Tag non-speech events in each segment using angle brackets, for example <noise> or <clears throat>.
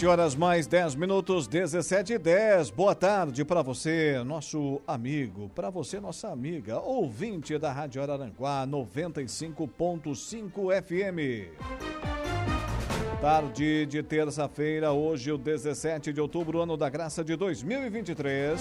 17 horas mais 10 minutos, 17 e 10. Boa tarde para você, nosso amigo, para você, nossa amiga, ouvinte da Rádio Araranguá 95.5 FM. Tarde de terça-feira, hoje, o 17 de outubro, ano da graça de 2023.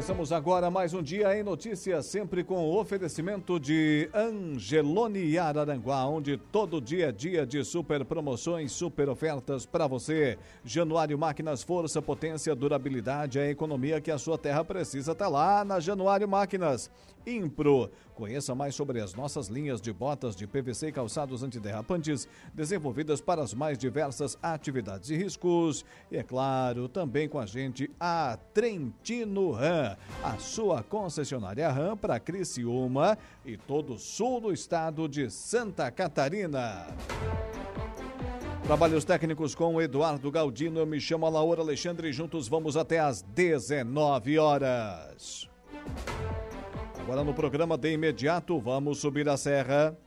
Começamos agora mais um dia em notícias, sempre com o oferecimento de Angelone Araranguá, onde todo dia é dia de super promoções, super ofertas para você. Januário Máquinas, força, potência, durabilidade, a economia que a sua terra precisa está lá na Januário Máquinas. Impro. Conheça mais sobre as nossas linhas de botas de PVC e calçados antiderrapantes, desenvolvidas para as mais diversas atividades e riscos. E é claro, também com a gente a Trentino Ram, a sua concessionária Ram para Criciúma e todo o sul do estado de Santa Catarina. Trabalhos técnicos com Eduardo Galdino, eu me chamo Laura Alexandre, juntos vamos até às 19 horas. Agora no programa de imediato, vamos subir a serra.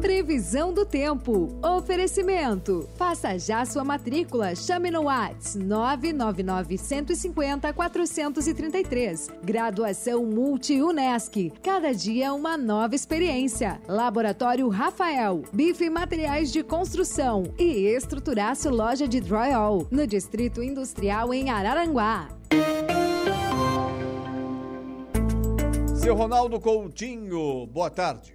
Previsão do tempo. Oferecimento. Faça já sua matrícula. Chame no Whats 999 150 433. Graduação Multi-UNESC. Cada dia uma nova experiência. Laboratório Rafael. Bife Materiais de Construção. E Estruturaço Loja de Drywall. No Distrito Industrial em Araranguá. Seu Ronaldo Coutinho, boa tarde.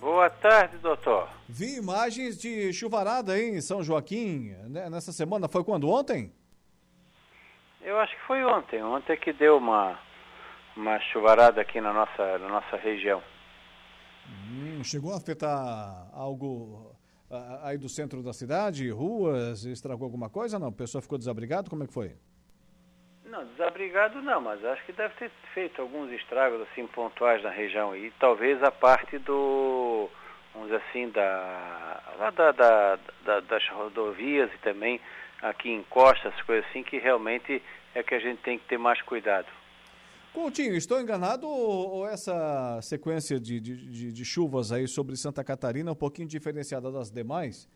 Boa tarde, doutor. Vi imagens de chuvarada aí em São Joaquim né, nessa semana. Foi quando? Ontem? Eu acho que foi ontem. Ontem que deu uma, uma chuvarada aqui na nossa, na nossa região. Hum, chegou a afetar algo aí do centro da cidade? Ruas? Estragou alguma coisa? Não? A pessoa ficou desabrigado? Como é que foi? Não, desabrigado não, mas acho que deve ter feito alguns estragos assim pontuais na região e talvez a parte do, vamos dizer assim, da, da, da, da das rodovias e também aqui em costas, coisas assim, que realmente é que a gente tem que ter mais cuidado. Coutinho, estou enganado ou essa sequência de, de, de, chuvas aí sobre Santa Catarina é um pouquinho diferenciada das demais?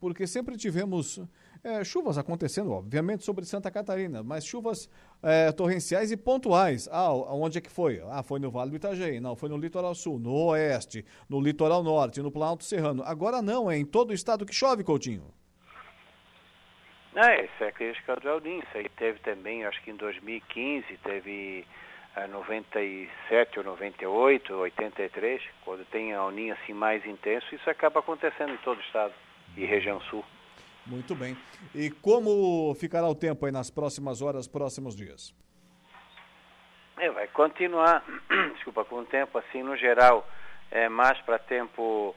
Porque sempre tivemos é, chuvas acontecendo, obviamente, sobre Santa Catarina, mas chuvas é, torrenciais e pontuais. Ah, onde é que foi? Ah, foi no Vale do Itajaí, não, foi no Litoral Sul, no Oeste, no Litoral Norte, no Planalto Serrano. Agora não, é em todo o estado que chove, Coutinho. É, isso é crítica do Eldin. Isso aí teve também, acho que em 2015, teve é, 97 ou 98, 83, quando tem a Alninha assim mais intenso, isso acaba acontecendo em todo o estado e região sul. Muito bem. E como ficará o tempo aí nas próximas horas, próximos dias? É, vai continuar, <clears throat> desculpa, com o tempo assim, no geral, é mais para tempo,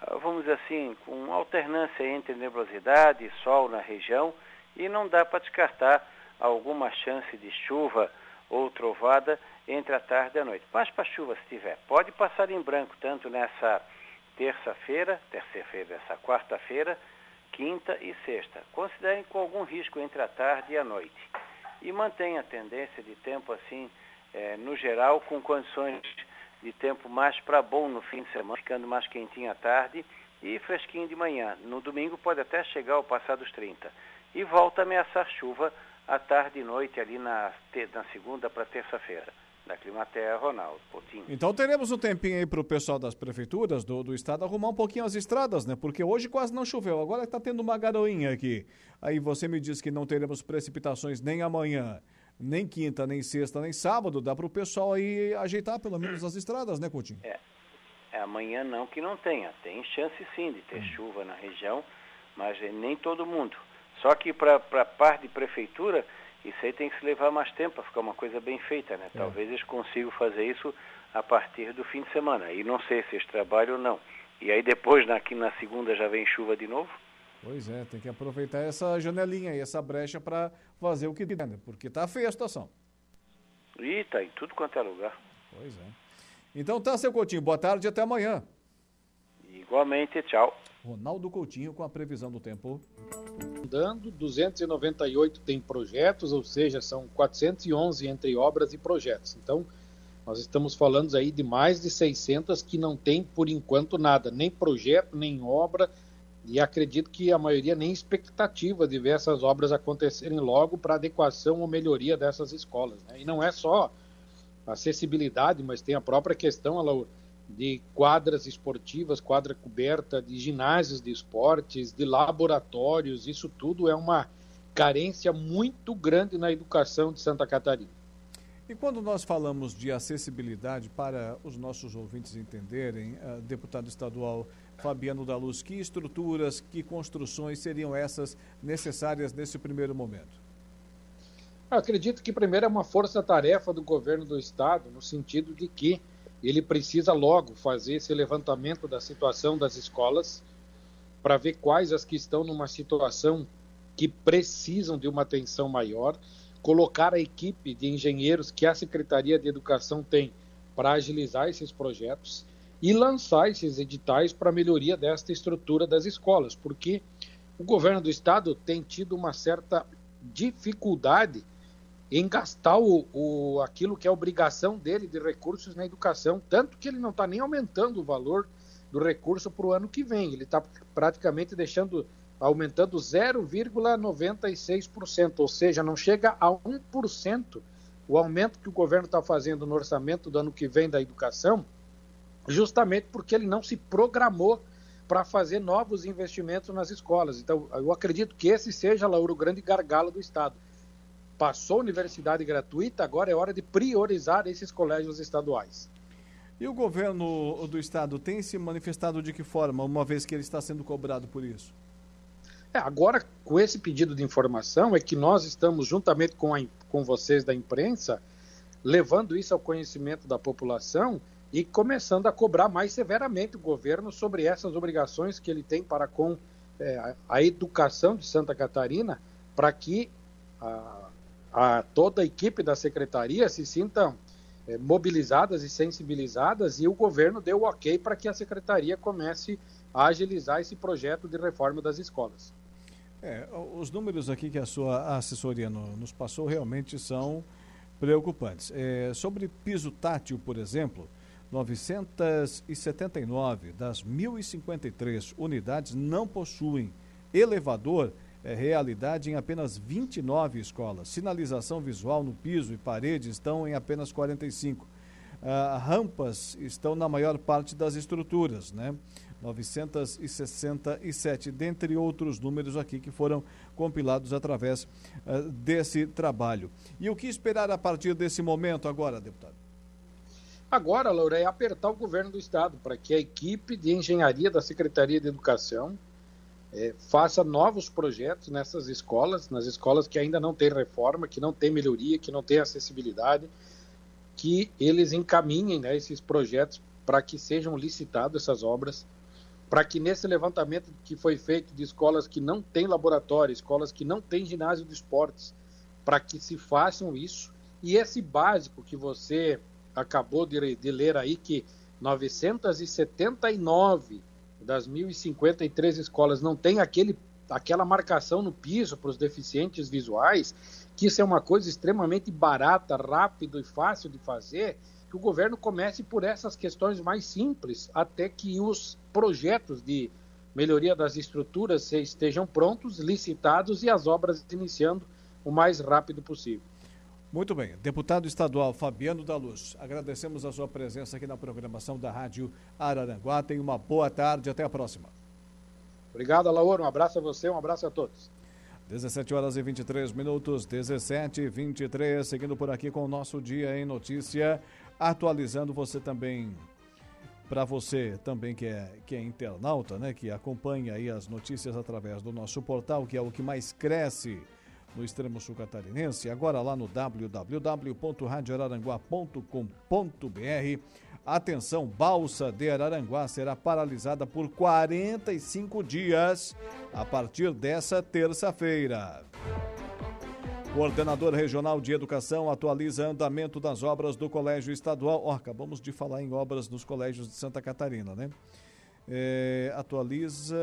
ah, vamos dizer assim, com alternância entre nebulosidade e sol na região, e não dá para descartar alguma chance de chuva ou trovada entre a tarde e a noite. Mas para chuva, se tiver, pode passar em branco, tanto nessa terça-feira, terça-feira, essa quarta-feira, quinta e sexta. Considerem com algum risco entre a tarde e a noite. E mantenha a tendência de tempo assim, é, no geral, com condições de tempo mais para bom no fim de semana, ficando mais quentinho à tarde e fresquinho de manhã. No domingo pode até chegar ao passar dos 30. E volta a ameaçar chuva à tarde e noite ali na, na segunda para terça-feira da Climaterra, Ronaldo Coutinho. Então teremos um tempinho aí para o pessoal das prefeituras do, do estado arrumar um pouquinho as estradas, né? Porque hoje quase não choveu, agora está tendo uma garoinha aqui. Aí você me diz que não teremos precipitações nem amanhã, nem quinta, nem sexta, nem sábado. Dá para o pessoal aí ajeitar pelo menos as estradas, né, Coutinho? É. é. Amanhã não que não tenha. Tem chance sim de ter hum. chuva na região, mas nem todo mundo. Só que para a parte de prefeitura, isso aí tem que se levar mais tempo para ficar uma coisa bem feita, né? É. Talvez eles consigam fazer isso a partir do fim de semana. E não sei se eles trabalham ou não. E aí depois, aqui na segunda, já vem chuva de novo. Pois é, tem que aproveitar essa janelinha e essa brecha para fazer o que der, né? porque tá feia a situação. E tá em tudo quanto é lugar. Pois é. Então tá, seu Coutinho, boa tarde e até amanhã. Igualmente, tchau. Ronaldo Coutinho com a previsão do tempo. Dando 298 tem projetos, ou seja, são 411 entre obras e projetos. Então, nós estamos falando aí de mais de 600 que não tem por enquanto nada, nem projeto, nem obra, e acredito que a maioria nem expectativa de ver essas obras acontecerem logo para adequação ou melhoria dessas escolas. Né? E não é só acessibilidade, mas tem a própria questão ela, de quadras esportivas, quadra coberta, de ginásios de esportes, de laboratórios, isso tudo é uma carência muito grande na educação de Santa Catarina. E quando nós falamos de acessibilidade, para os nossos ouvintes entenderem, uh, deputado estadual Fabiano da Luz, que estruturas, que construções seriam essas necessárias nesse primeiro momento? Eu acredito que primeiro é uma força-tarefa do governo do estado, no sentido de que ele precisa logo fazer esse levantamento da situação das escolas para ver quais as que estão numa situação que precisam de uma atenção maior, colocar a equipe de engenheiros que a Secretaria de Educação tem para agilizar esses projetos e lançar esses editais para melhoria desta estrutura das escolas, porque o governo do estado tem tido uma certa dificuldade em gastar o, o, aquilo que é obrigação dele de recursos na educação, tanto que ele não está nem aumentando o valor do recurso para o ano que vem, ele está praticamente deixando aumentando 0,96%, ou seja, não chega a 1% o aumento que o governo está fazendo no orçamento do ano que vem da educação justamente porque ele não se programou para fazer novos investimentos nas escolas. Então, eu acredito que esse seja, Lauro, o grande gargalo do Estado. Passou universidade gratuita, agora é hora de priorizar esses colégios estaduais. E o governo do Estado tem se manifestado de que forma, uma vez que ele está sendo cobrado por isso? É, agora, com esse pedido de informação, é que nós estamos, juntamente com, a, com vocês da imprensa, levando isso ao conhecimento da população e começando a cobrar mais severamente o governo sobre essas obrigações que ele tem para com é, a educação de Santa Catarina, para que a, a, toda a equipe da secretaria se sintam é, mobilizadas e sensibilizadas e o governo deu o ok para que a secretaria comece a agilizar esse projeto de reforma das escolas. É, os números aqui que a sua assessoria no, nos passou realmente são preocupantes. É, sobre piso tátil, por exemplo, 979 das 1.053 unidades não possuem elevador, é realidade em apenas 29 escolas. Sinalização visual no piso e parede estão em apenas 45. Ah, rampas estão na maior parte das estruturas, né? 967, dentre outros números aqui que foram compilados através uh, desse trabalho. E o que esperar a partir desse momento agora, deputado? Agora, Laura, é apertar o governo do Estado para que a equipe de engenharia da Secretaria de Educação é, faça novos projetos nessas escolas, nas escolas que ainda não têm reforma, que não têm melhoria, que não têm acessibilidade, que eles encaminhem né, esses projetos para que sejam licitadas essas obras, para que nesse levantamento que foi feito de escolas que não têm laboratório, escolas que não têm ginásio de esportes, para que se façam isso. E esse básico que você acabou de, de ler aí que 979 das 1.053 escolas não tem aquele, aquela marcação no piso para os deficientes visuais, que isso é uma coisa extremamente barata, rápido e fácil de fazer, que o governo comece por essas questões mais simples, até que os projetos de melhoria das estruturas estejam prontos, licitados e as obras iniciando o mais rápido possível. Muito bem. Deputado estadual Fabiano da Luz, agradecemos a sua presença aqui na programação da Rádio Araranguá. Tenha uma boa tarde. Até a próxima. Obrigado, Alaor. Um abraço a você, um abraço a todos. 17 horas e 23 minutos, 17 e 23, seguindo por aqui com o nosso Dia em Notícia, atualizando você também para você também que é, que é internauta, né, que acompanha aí as notícias através do nosso portal, que é o que mais cresce no extremo sul catarinense, agora lá no www.radioararanguá.com.br. Atenção, Balsa de Araranguá será paralisada por 45 dias a partir dessa terça-feira. Coordenador Regional de Educação atualiza andamento das obras do Colégio Estadual. Oh, acabamos de falar em obras nos colégios de Santa Catarina, né? É, atualiza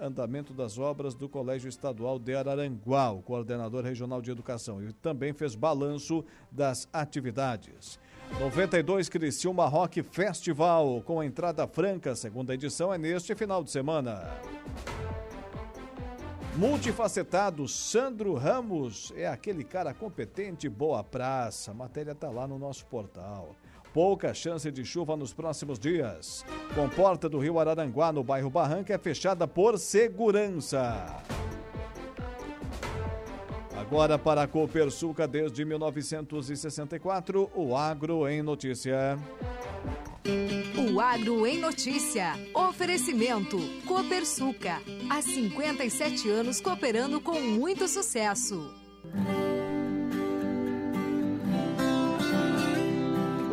andamento das obras do Colégio Estadual de Araranguá, o coordenador regional de educação, e também fez balanço das atividades. 92 Criciúma Rock Festival, com entrada franca, segunda edição é neste final de semana. Multifacetado, Sandro Ramos é aquele cara competente, boa praça. A matéria está lá no nosso portal. Pouca chance de chuva nos próximos dias. Comporta do Rio Araranguá, no bairro Barranca, é fechada por segurança. Agora para a Copersuca, desde 1964, o Agro em Notícia. O Agro em Notícia. Oferecimento. Copersuca. Há 57 anos cooperando com muito sucesso.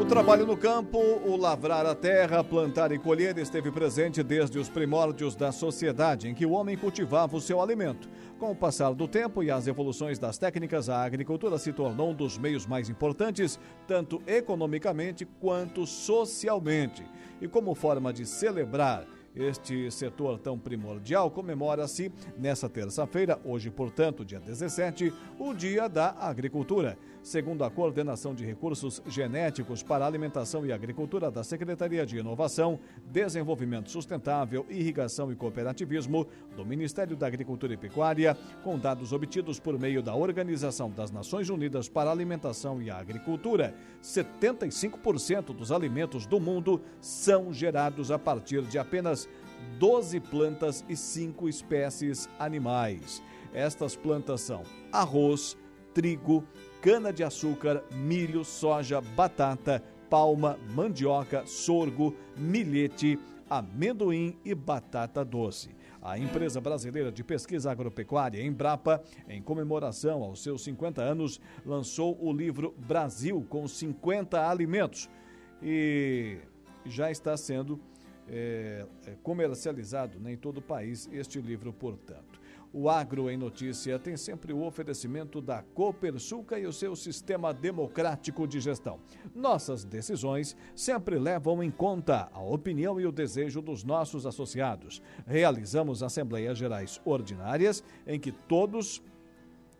O trabalho no campo, o lavrar a terra, plantar e colher esteve presente desde os primórdios da sociedade em que o homem cultivava o seu alimento. Com o passar do tempo e as evoluções das técnicas, a agricultura se tornou um dos meios mais importantes, tanto economicamente quanto socialmente. E como forma de celebrar este setor tão primordial comemora-se nesta terça-feira, hoje, portanto, dia 17, o Dia da Agricultura. Segundo a Coordenação de Recursos Genéticos para Alimentação e Agricultura da Secretaria de Inovação, Desenvolvimento Sustentável, Irrigação e Cooperativismo do Ministério da Agricultura e Pecuária, com dados obtidos por meio da Organização das Nações Unidas para a Alimentação e Agricultura, 75% dos alimentos do mundo são gerados a partir de apenas 12 plantas e 5 espécies animais. Estas plantas são arroz, trigo, cana-de-açúcar, milho, soja, batata, palma, mandioca, sorgo, milhete, amendoim e batata doce. A empresa brasileira de pesquisa agropecuária, Embrapa, em comemoração aos seus 50 anos, lançou o livro Brasil com 50 alimentos e já está sendo é, comercializado né, em todo o país este livro, portanto. O Agro em Notícia tem sempre o oferecimento da Copersuca e o seu sistema democrático de gestão. Nossas decisões sempre levam em conta a opinião e o desejo dos nossos associados. Realizamos assembleias gerais ordinárias em que todos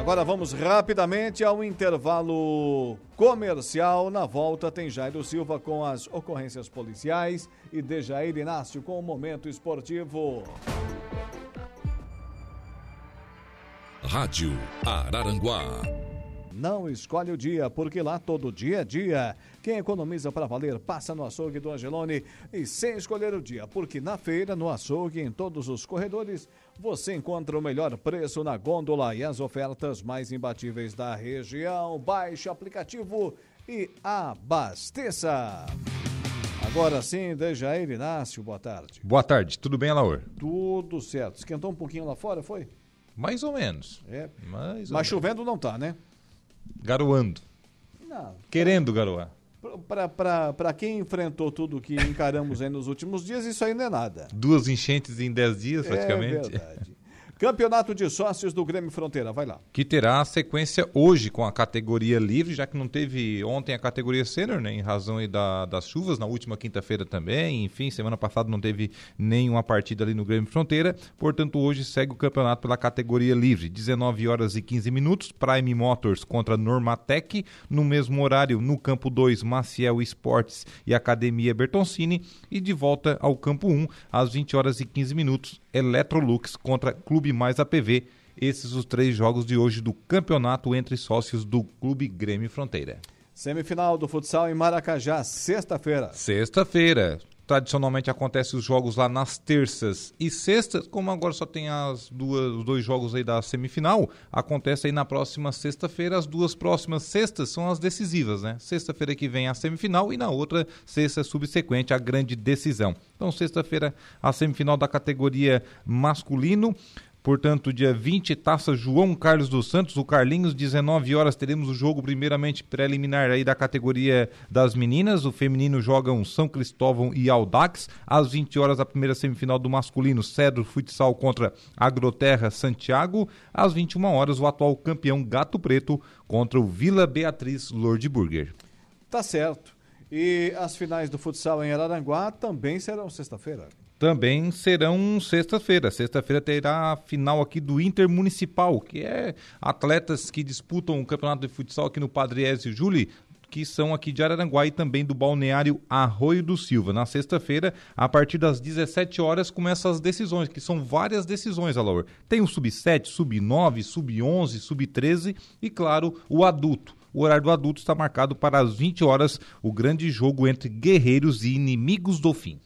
Agora vamos rapidamente ao intervalo comercial. Na volta tem Jairo Silva com as ocorrências policiais e Dejair Inácio com o momento esportivo. Rádio Araranguá. Não escolhe o dia, porque lá todo dia é dia. Quem economiza para valer passa no açougue do Angelone e sem escolher o dia, porque na feira, no açougue, em todos os corredores, você encontra o melhor preço na gôndola e as ofertas mais imbatíveis da região. Baixe o aplicativo e abasteça. Agora sim, Dejair Inácio, boa tarde. Boa tarde, tudo bem, Alaor? Tudo certo. Esquentou um pouquinho lá fora, foi? Mais ou menos. É. Mais ou Mas menos. chovendo não tá, né? Garoando. Não. Querendo garoar. Para quem enfrentou tudo que encaramos aí nos últimos dias, isso aí não é nada. Duas enchentes em dez dias, praticamente. É verdade. Campeonato de Sócios do Grêmio Fronteira, vai lá. Que terá sequência hoje com a categoria livre, já que não teve ontem a categoria sênior, né, em razão da, das chuvas, na última quinta-feira também, enfim, semana passada não teve nenhuma partida ali no Grêmio Fronteira, portanto hoje segue o campeonato pela categoria livre, 19 horas e 15 minutos, Prime Motors contra Normatec, no mesmo horário no campo 2, Maciel Esportes e Academia Bertoncini, e de volta ao campo 1, às 20 horas e 15 minutos, Electrolux contra Clube Mais APV. Esses os três jogos de hoje do campeonato entre sócios do Clube Grêmio Fronteira. Semifinal do futsal em Maracajá, sexta-feira. Sexta-feira. Tradicionalmente acontecem os jogos lá nas terças e sextas, como agora só tem as duas, os dois jogos aí da semifinal, acontece aí na próxima sexta-feira. As duas próximas sextas são as decisivas, né? Sexta-feira que vem a semifinal e na outra sexta subsequente a grande decisão. Então, sexta-feira a semifinal da categoria masculino. Portanto, dia 20, Taça João Carlos dos Santos, o Carlinhos, 19 horas, teremos o jogo primeiramente preliminar aí da categoria das meninas. O feminino jogam São Cristóvão e Aldax. Às 20 horas, a primeira semifinal do masculino, Cedro Futsal contra Agroterra Santiago. Às 21 horas, o atual campeão Gato Preto contra o Vila Beatriz Lord Burger. Tá certo. E as finais do futsal em Araranguá também serão sexta-feira também serão sexta-feira. Sexta-feira terá a final aqui do Intermunicipal, que é atletas que disputam o campeonato de futsal aqui no Padre Ezio Júli, que são aqui de Araranguá e também do balneário Arroio do Silva. Na sexta-feira, a partir das 17 horas, começam as decisões, que são várias decisões, Alaor. Tem o sub-7, sub-9, sub-11, sub-13 e, claro, o adulto. O horário do adulto está marcado para as 20 horas, o grande jogo entre guerreiros e inimigos do fim.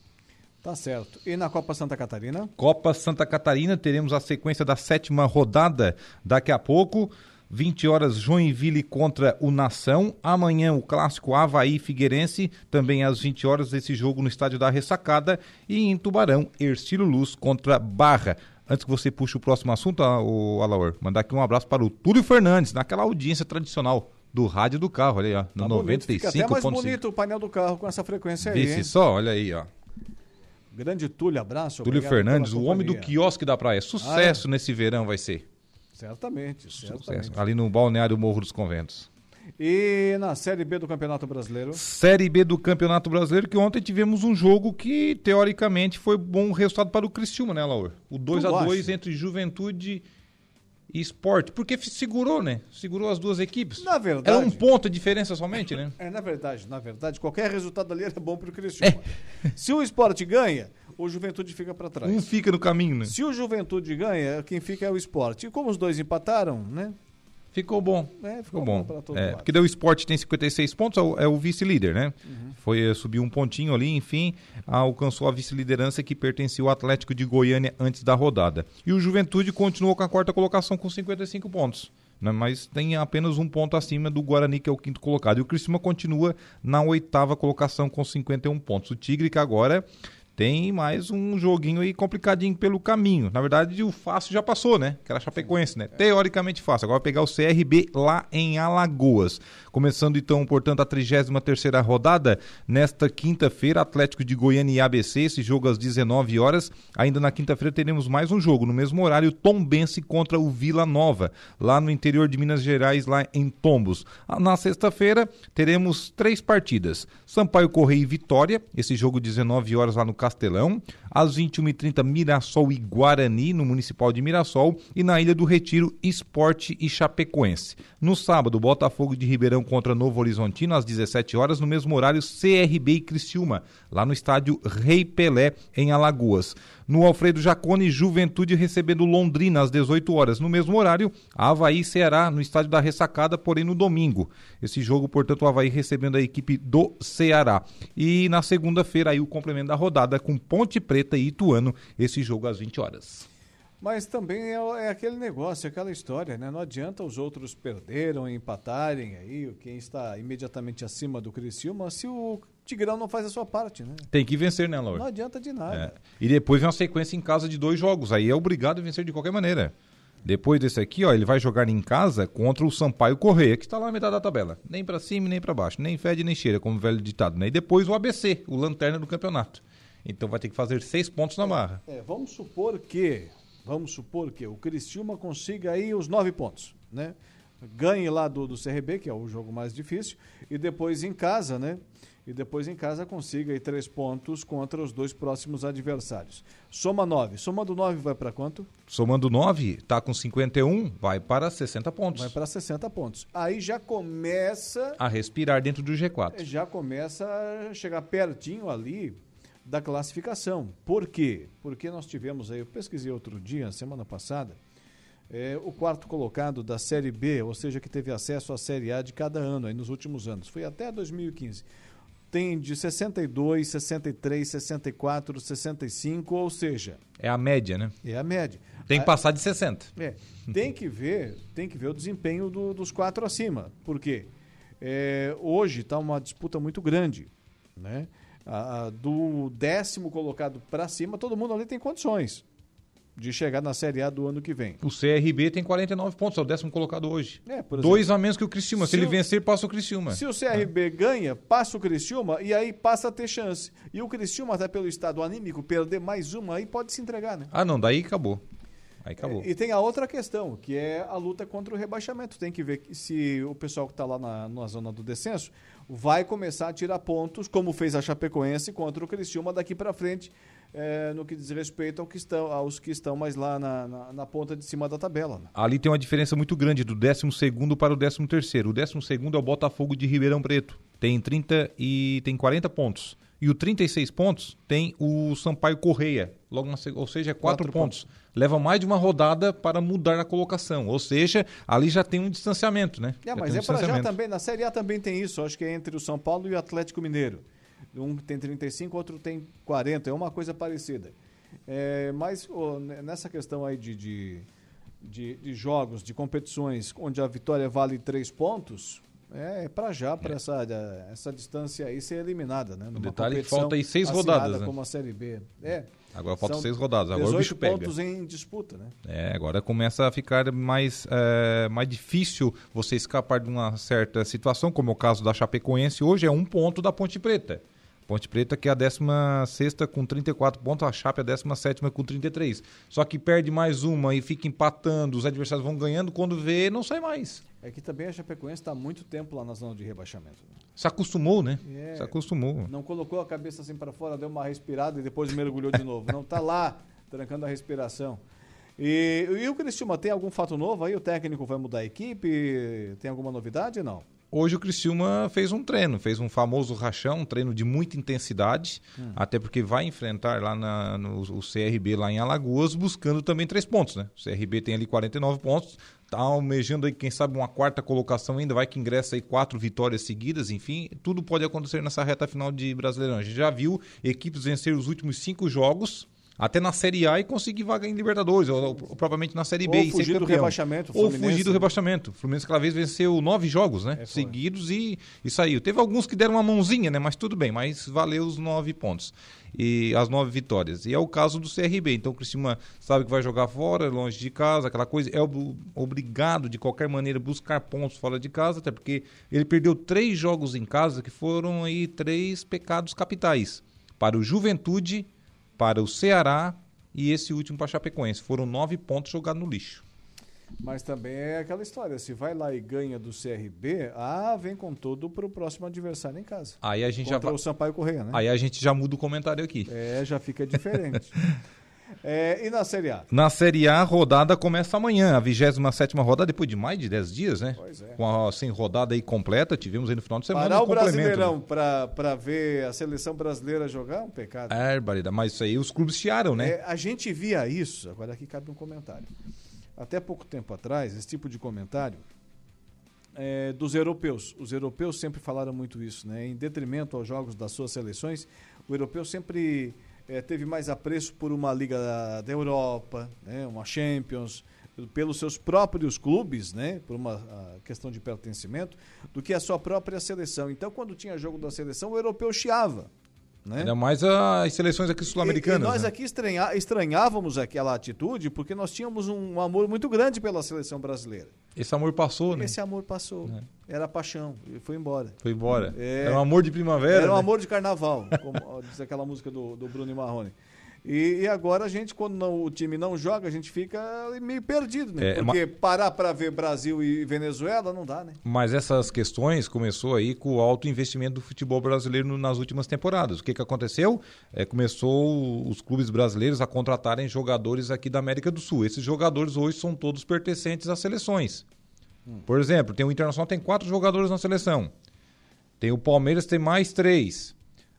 Tá certo. E na Copa Santa Catarina? Copa Santa Catarina, teremos a sequência da sétima rodada daqui a pouco. 20 horas Joinville contra o Nação. Amanhã o clássico Havaí Figueirense, também às 20 horas esse jogo no estádio da Ressacada e em Tubarão, Ercílio Luz contra Barra. Antes que você puxe o próximo assunto, o Alaor, mandar aqui um abraço para o Túlio Fernandes, naquela audiência tradicional do rádio do carro, olha aí, ó, no tá 95.5. Fica até mais bonito o painel do carro com essa frequência aí, Vê só, olha aí, ó. Grande Túlio, abraço. Túlio Fernandes, o homem do quiosque da praia. Sucesso ah, é? nesse verão vai ser. Certamente, certamente. Sucesso. Ali no balneário Morro dos Conventos. E na Série B do Campeonato Brasileiro? Série B do Campeonato Brasileiro, que ontem tivemos um jogo que, teoricamente, foi bom resultado para o Cristiúma, né, Laura? O 2 a 2 entre Juventude e esporte, porque segurou, né? Segurou as duas equipes. Na verdade. Era um ponto de diferença somente, né? É, na verdade, na verdade, qualquer resultado ali era bom para o Cristiano. É. Se o esporte ganha, o Juventude fica para trás. Um fica no caminho, né? Se o Juventude ganha, quem fica é o esporte. E como os dois empataram, né? Ficou bom. É, ficou, ficou bom. bom é, porque daí o esporte tem 56 pontos, é o, é o vice-líder, né? Uhum. Foi, eh, subiu um pontinho ali, enfim, alcançou a vice-liderança que pertencia ao Atlético de Goiânia antes da rodada. E o Juventude continuou com a quarta colocação com 55 pontos. Né? Mas tem apenas um ponto acima do Guarani, que é o quinto colocado. E o Criciúma continua na oitava colocação com 51 pontos. O Tigre, que agora tem mais um joguinho aí complicadinho pelo caminho. Na verdade, o fácil já passou, né? Que era Chapecoense, né? Teoricamente fácil. Agora vai pegar o CRB lá em Alagoas. Começando então, portanto, a 33ª rodada nesta quinta-feira, Atlético de Goiânia e ABC, esse jogo às 19 horas. Ainda na quinta-feira teremos mais um jogo, no mesmo horário, Tombense contra o Vila Nova, lá no interior de Minas Gerais, lá em Tombos. Na sexta-feira teremos três partidas: Sampaio Correia e Vitória, esse jogo 19 horas lá no Castelão. Às 21h30, Mirassol e Guarani, no Municipal de Mirassol. E na Ilha do Retiro, Esporte e Chapecoense. No sábado, Botafogo de Ribeirão contra Novo Horizontino, às 17 horas, no mesmo horário, CRB e Criciúma, lá no estádio Rei Pelé, em Alagoas. No Alfredo Jacone, Juventude recebendo Londrina às 18 horas. No mesmo horário, Havaí e Ceará no estádio da Ressacada, porém no domingo. Esse jogo, portanto, o Havaí recebendo a equipe do Ceará. E na segunda-feira, aí o complemento da rodada com Ponte Preta e Ituano, esse jogo às 20 horas. Mas também é, é, aquele negócio, aquela história, né? Não adianta os outros perderam, empatarem aí, quem está imediatamente acima do Criciúma, se o Tigrão não faz a sua parte, né? Tem que vencer, né, Laura? Não adianta de nada. É. E depois vem uma sequência em casa de dois jogos, aí é obrigado a vencer de qualquer maneira. Depois desse aqui, ó, ele vai jogar em casa contra o Sampaio Correia, que está lá na metade da tabela. Nem para cima, nem para baixo, nem fede, nem cheira, como velho ditado, né? E depois o ABC, o lanterna do campeonato. Então vai ter que fazer seis pontos na marra. É, vamos supor que vamos supor que o Criciúma consiga aí os nove pontos, né? Ganhe lá do, do CRB, que é o jogo mais difícil, e depois em casa, né? e depois em casa consiga aí três pontos contra os dois próximos adversários. Soma 9. Somando 9 vai para quanto? Somando 9, tá com 51, vai para 60 pontos. Vai para 60 pontos. Aí já começa a respirar dentro do G4. Já começa a chegar pertinho ali da classificação. Por quê? Porque nós tivemos aí, eu pesquisei outro dia, semana passada, é, o quarto colocado da Série B, ou seja, que teve acesso à Série A de cada ano aí nos últimos anos. Foi até 2015 tem de 62, 63, 64, 65, ou seja. É a média, né? É a média. Tem que passar de 60. É. Tem que ver, tem que ver o desempenho do, dos quatro acima. Por quê? É, hoje está uma disputa muito grande. Né? A, a, do décimo colocado para cima, todo mundo ali tem condições de chegar na Série A do ano que vem. O CRB tem 49 pontos, é o décimo colocado hoje. É, exemplo, Dois a menos que o Criciúma. Se, se ele o, vencer, passa o Criciúma. Se o CRB ganha, passa o Criciúma e aí passa a ter chance. E o Criciúma, até pelo estado anímico, perder mais uma, aí pode se entregar, né? Ah, não, daí acabou. Aí acabou. É, e tem a outra questão, que é a luta contra o rebaixamento. Tem que ver se o pessoal que está lá na, na zona do descenso vai começar a tirar pontos, como fez a Chapecoense contra o Criciúma daqui para frente, é, no que diz respeito ao que estão, aos que estão mais lá na, na, na ponta de cima da tabela. Né? Ali tem uma diferença muito grande do 12 para o 13 O 12 é o Botafogo de Ribeirão Preto. Tem 30 e tem 40 pontos. E o 36 pontos tem o Sampaio Correia, logo na, ou seja, 4, quatro pontos. pontos. Leva mais de uma rodada para mudar a colocação. Ou seja, ali já tem um distanciamento, né? É, mas um é para já também. Na Série A também tem isso. Acho que é entre o São Paulo e o Atlético Mineiro. Um tem 35, outro tem 40. É uma coisa parecida. É, mas oh, nessa questão aí de, de, de, de jogos, de competições, onde a vitória vale três pontos, é, é para já, para é. essa, essa distância aí ser eliminada, né? Numa o detalhe é que falta aí seis rodadas, né? como a Série B. É. Agora falta seis rodadas, agora o bicho pega. pontos em disputa, né? É, agora começa a ficar mais, é, mais difícil você escapar de uma certa situação, como é o caso da Chapecoense hoje, é um ponto da Ponte Preta. Ponte Preta que é a 16 com 34 pontos, a Chape é a 17 com 33. Só que perde mais uma e fica empatando, os adversários vão ganhando, quando vê, não sai mais. É que também a Chapecoense está há muito tempo lá na zona de rebaixamento. Né? Se acostumou, né? É, Se acostumou. Não colocou a cabeça assim para fora, deu uma respirada e depois mergulhou de novo. Não está lá, trancando a respiração. E, e o Cristiúma tem algum fato novo aí? O técnico vai mudar a equipe? Tem alguma novidade? Não. Hoje o Criciúma fez um treino, fez um famoso rachão, um treino de muita intensidade, hum. até porque vai enfrentar lá na, no o CRB lá em Alagoas, buscando também três pontos, né? O CRB tem ali 49 pontos, almejando aí, quem sabe, uma quarta colocação ainda, vai que ingressa aí quatro vitórias seguidas, enfim, tudo pode acontecer nessa reta final de Brasileirão. A gente já viu equipes vencer os últimos cinco jogos até na Série A e conseguir vaga em Libertadores, ou, ou, ou provavelmente na Série B. Ou fugir do rebaixamento. Ou fugir do rebaixamento. O Fluminense aquela vez venceu nove jogos, né? É, seguidos e, e saiu. Teve alguns que deram uma mãozinha, né? Mas tudo bem, mas valeu os nove pontos. E as nove vitórias. E é o caso do CRB. Então o Criciúma sabe que vai jogar fora, longe de casa, aquela coisa. É obrigado, de qualquer maneira, buscar pontos fora de casa, até porque ele perdeu três jogos em casa que foram aí três pecados capitais. Para o Juventude, para o Ceará e esse último para a Chapecoense. Foram nove pontos jogados no lixo. Mas também é aquela história, se vai lá e ganha do CRB, ah, vem com tudo para o próximo adversário em casa. Aí a gente Contra já o Sampaio Correia, né? Aí a gente já muda o comentário aqui. É, já fica diferente. <laughs> É, e na Série A? Na Série A, a rodada começa amanhã, a 27 rodada, depois de mais de 10 dias, né? Pois é. Com a sem rodada aí completa, tivemos aí no final de semana. Parar um o Brasileirão né? para ver a seleção brasileira jogar é um pecado. É, barida, mas isso aí os clubes chiaram, né? É, a gente via isso, agora aqui cabe um comentário. Até pouco tempo atrás, esse tipo de comentário é, dos europeus. Os europeus sempre falaram muito isso, né? Em detrimento aos jogos das suas seleções, o europeu sempre é, teve mais apreço por uma Liga da Europa, né, uma Champions, pelos seus próprios clubes, né, por uma questão de pertencimento, do que a sua própria seleção. Então, quando tinha jogo da seleção, o europeu chiava. Né? Ainda mais as seleções aqui sul-americanas. nós né? aqui estranha, estranhávamos aquela atitude porque nós tínhamos um amor muito grande pela seleção brasileira. Esse amor passou, né? Esse amor passou. É. Era paixão, e foi embora. Foi embora. É, era um amor de primavera. Era um né? amor de carnaval, como <laughs> diz aquela música do, do Bruno Marrone. E, e, agora a gente, quando não, o time não joga, a gente fica meio perdido, né? É, Porque parar para ver Brasil e Venezuela não dá, né? Mas essas questões começou aí com o alto investimento do futebol brasileiro nas últimas temporadas. O que, que aconteceu? É, começou os clubes brasileiros a contratarem jogadores aqui da América do Sul. Esses jogadores hoje são todos pertencentes às seleções. Hum. Por exemplo, tem o Internacional tem quatro jogadores na seleção. Tem o Palmeiras tem mais três.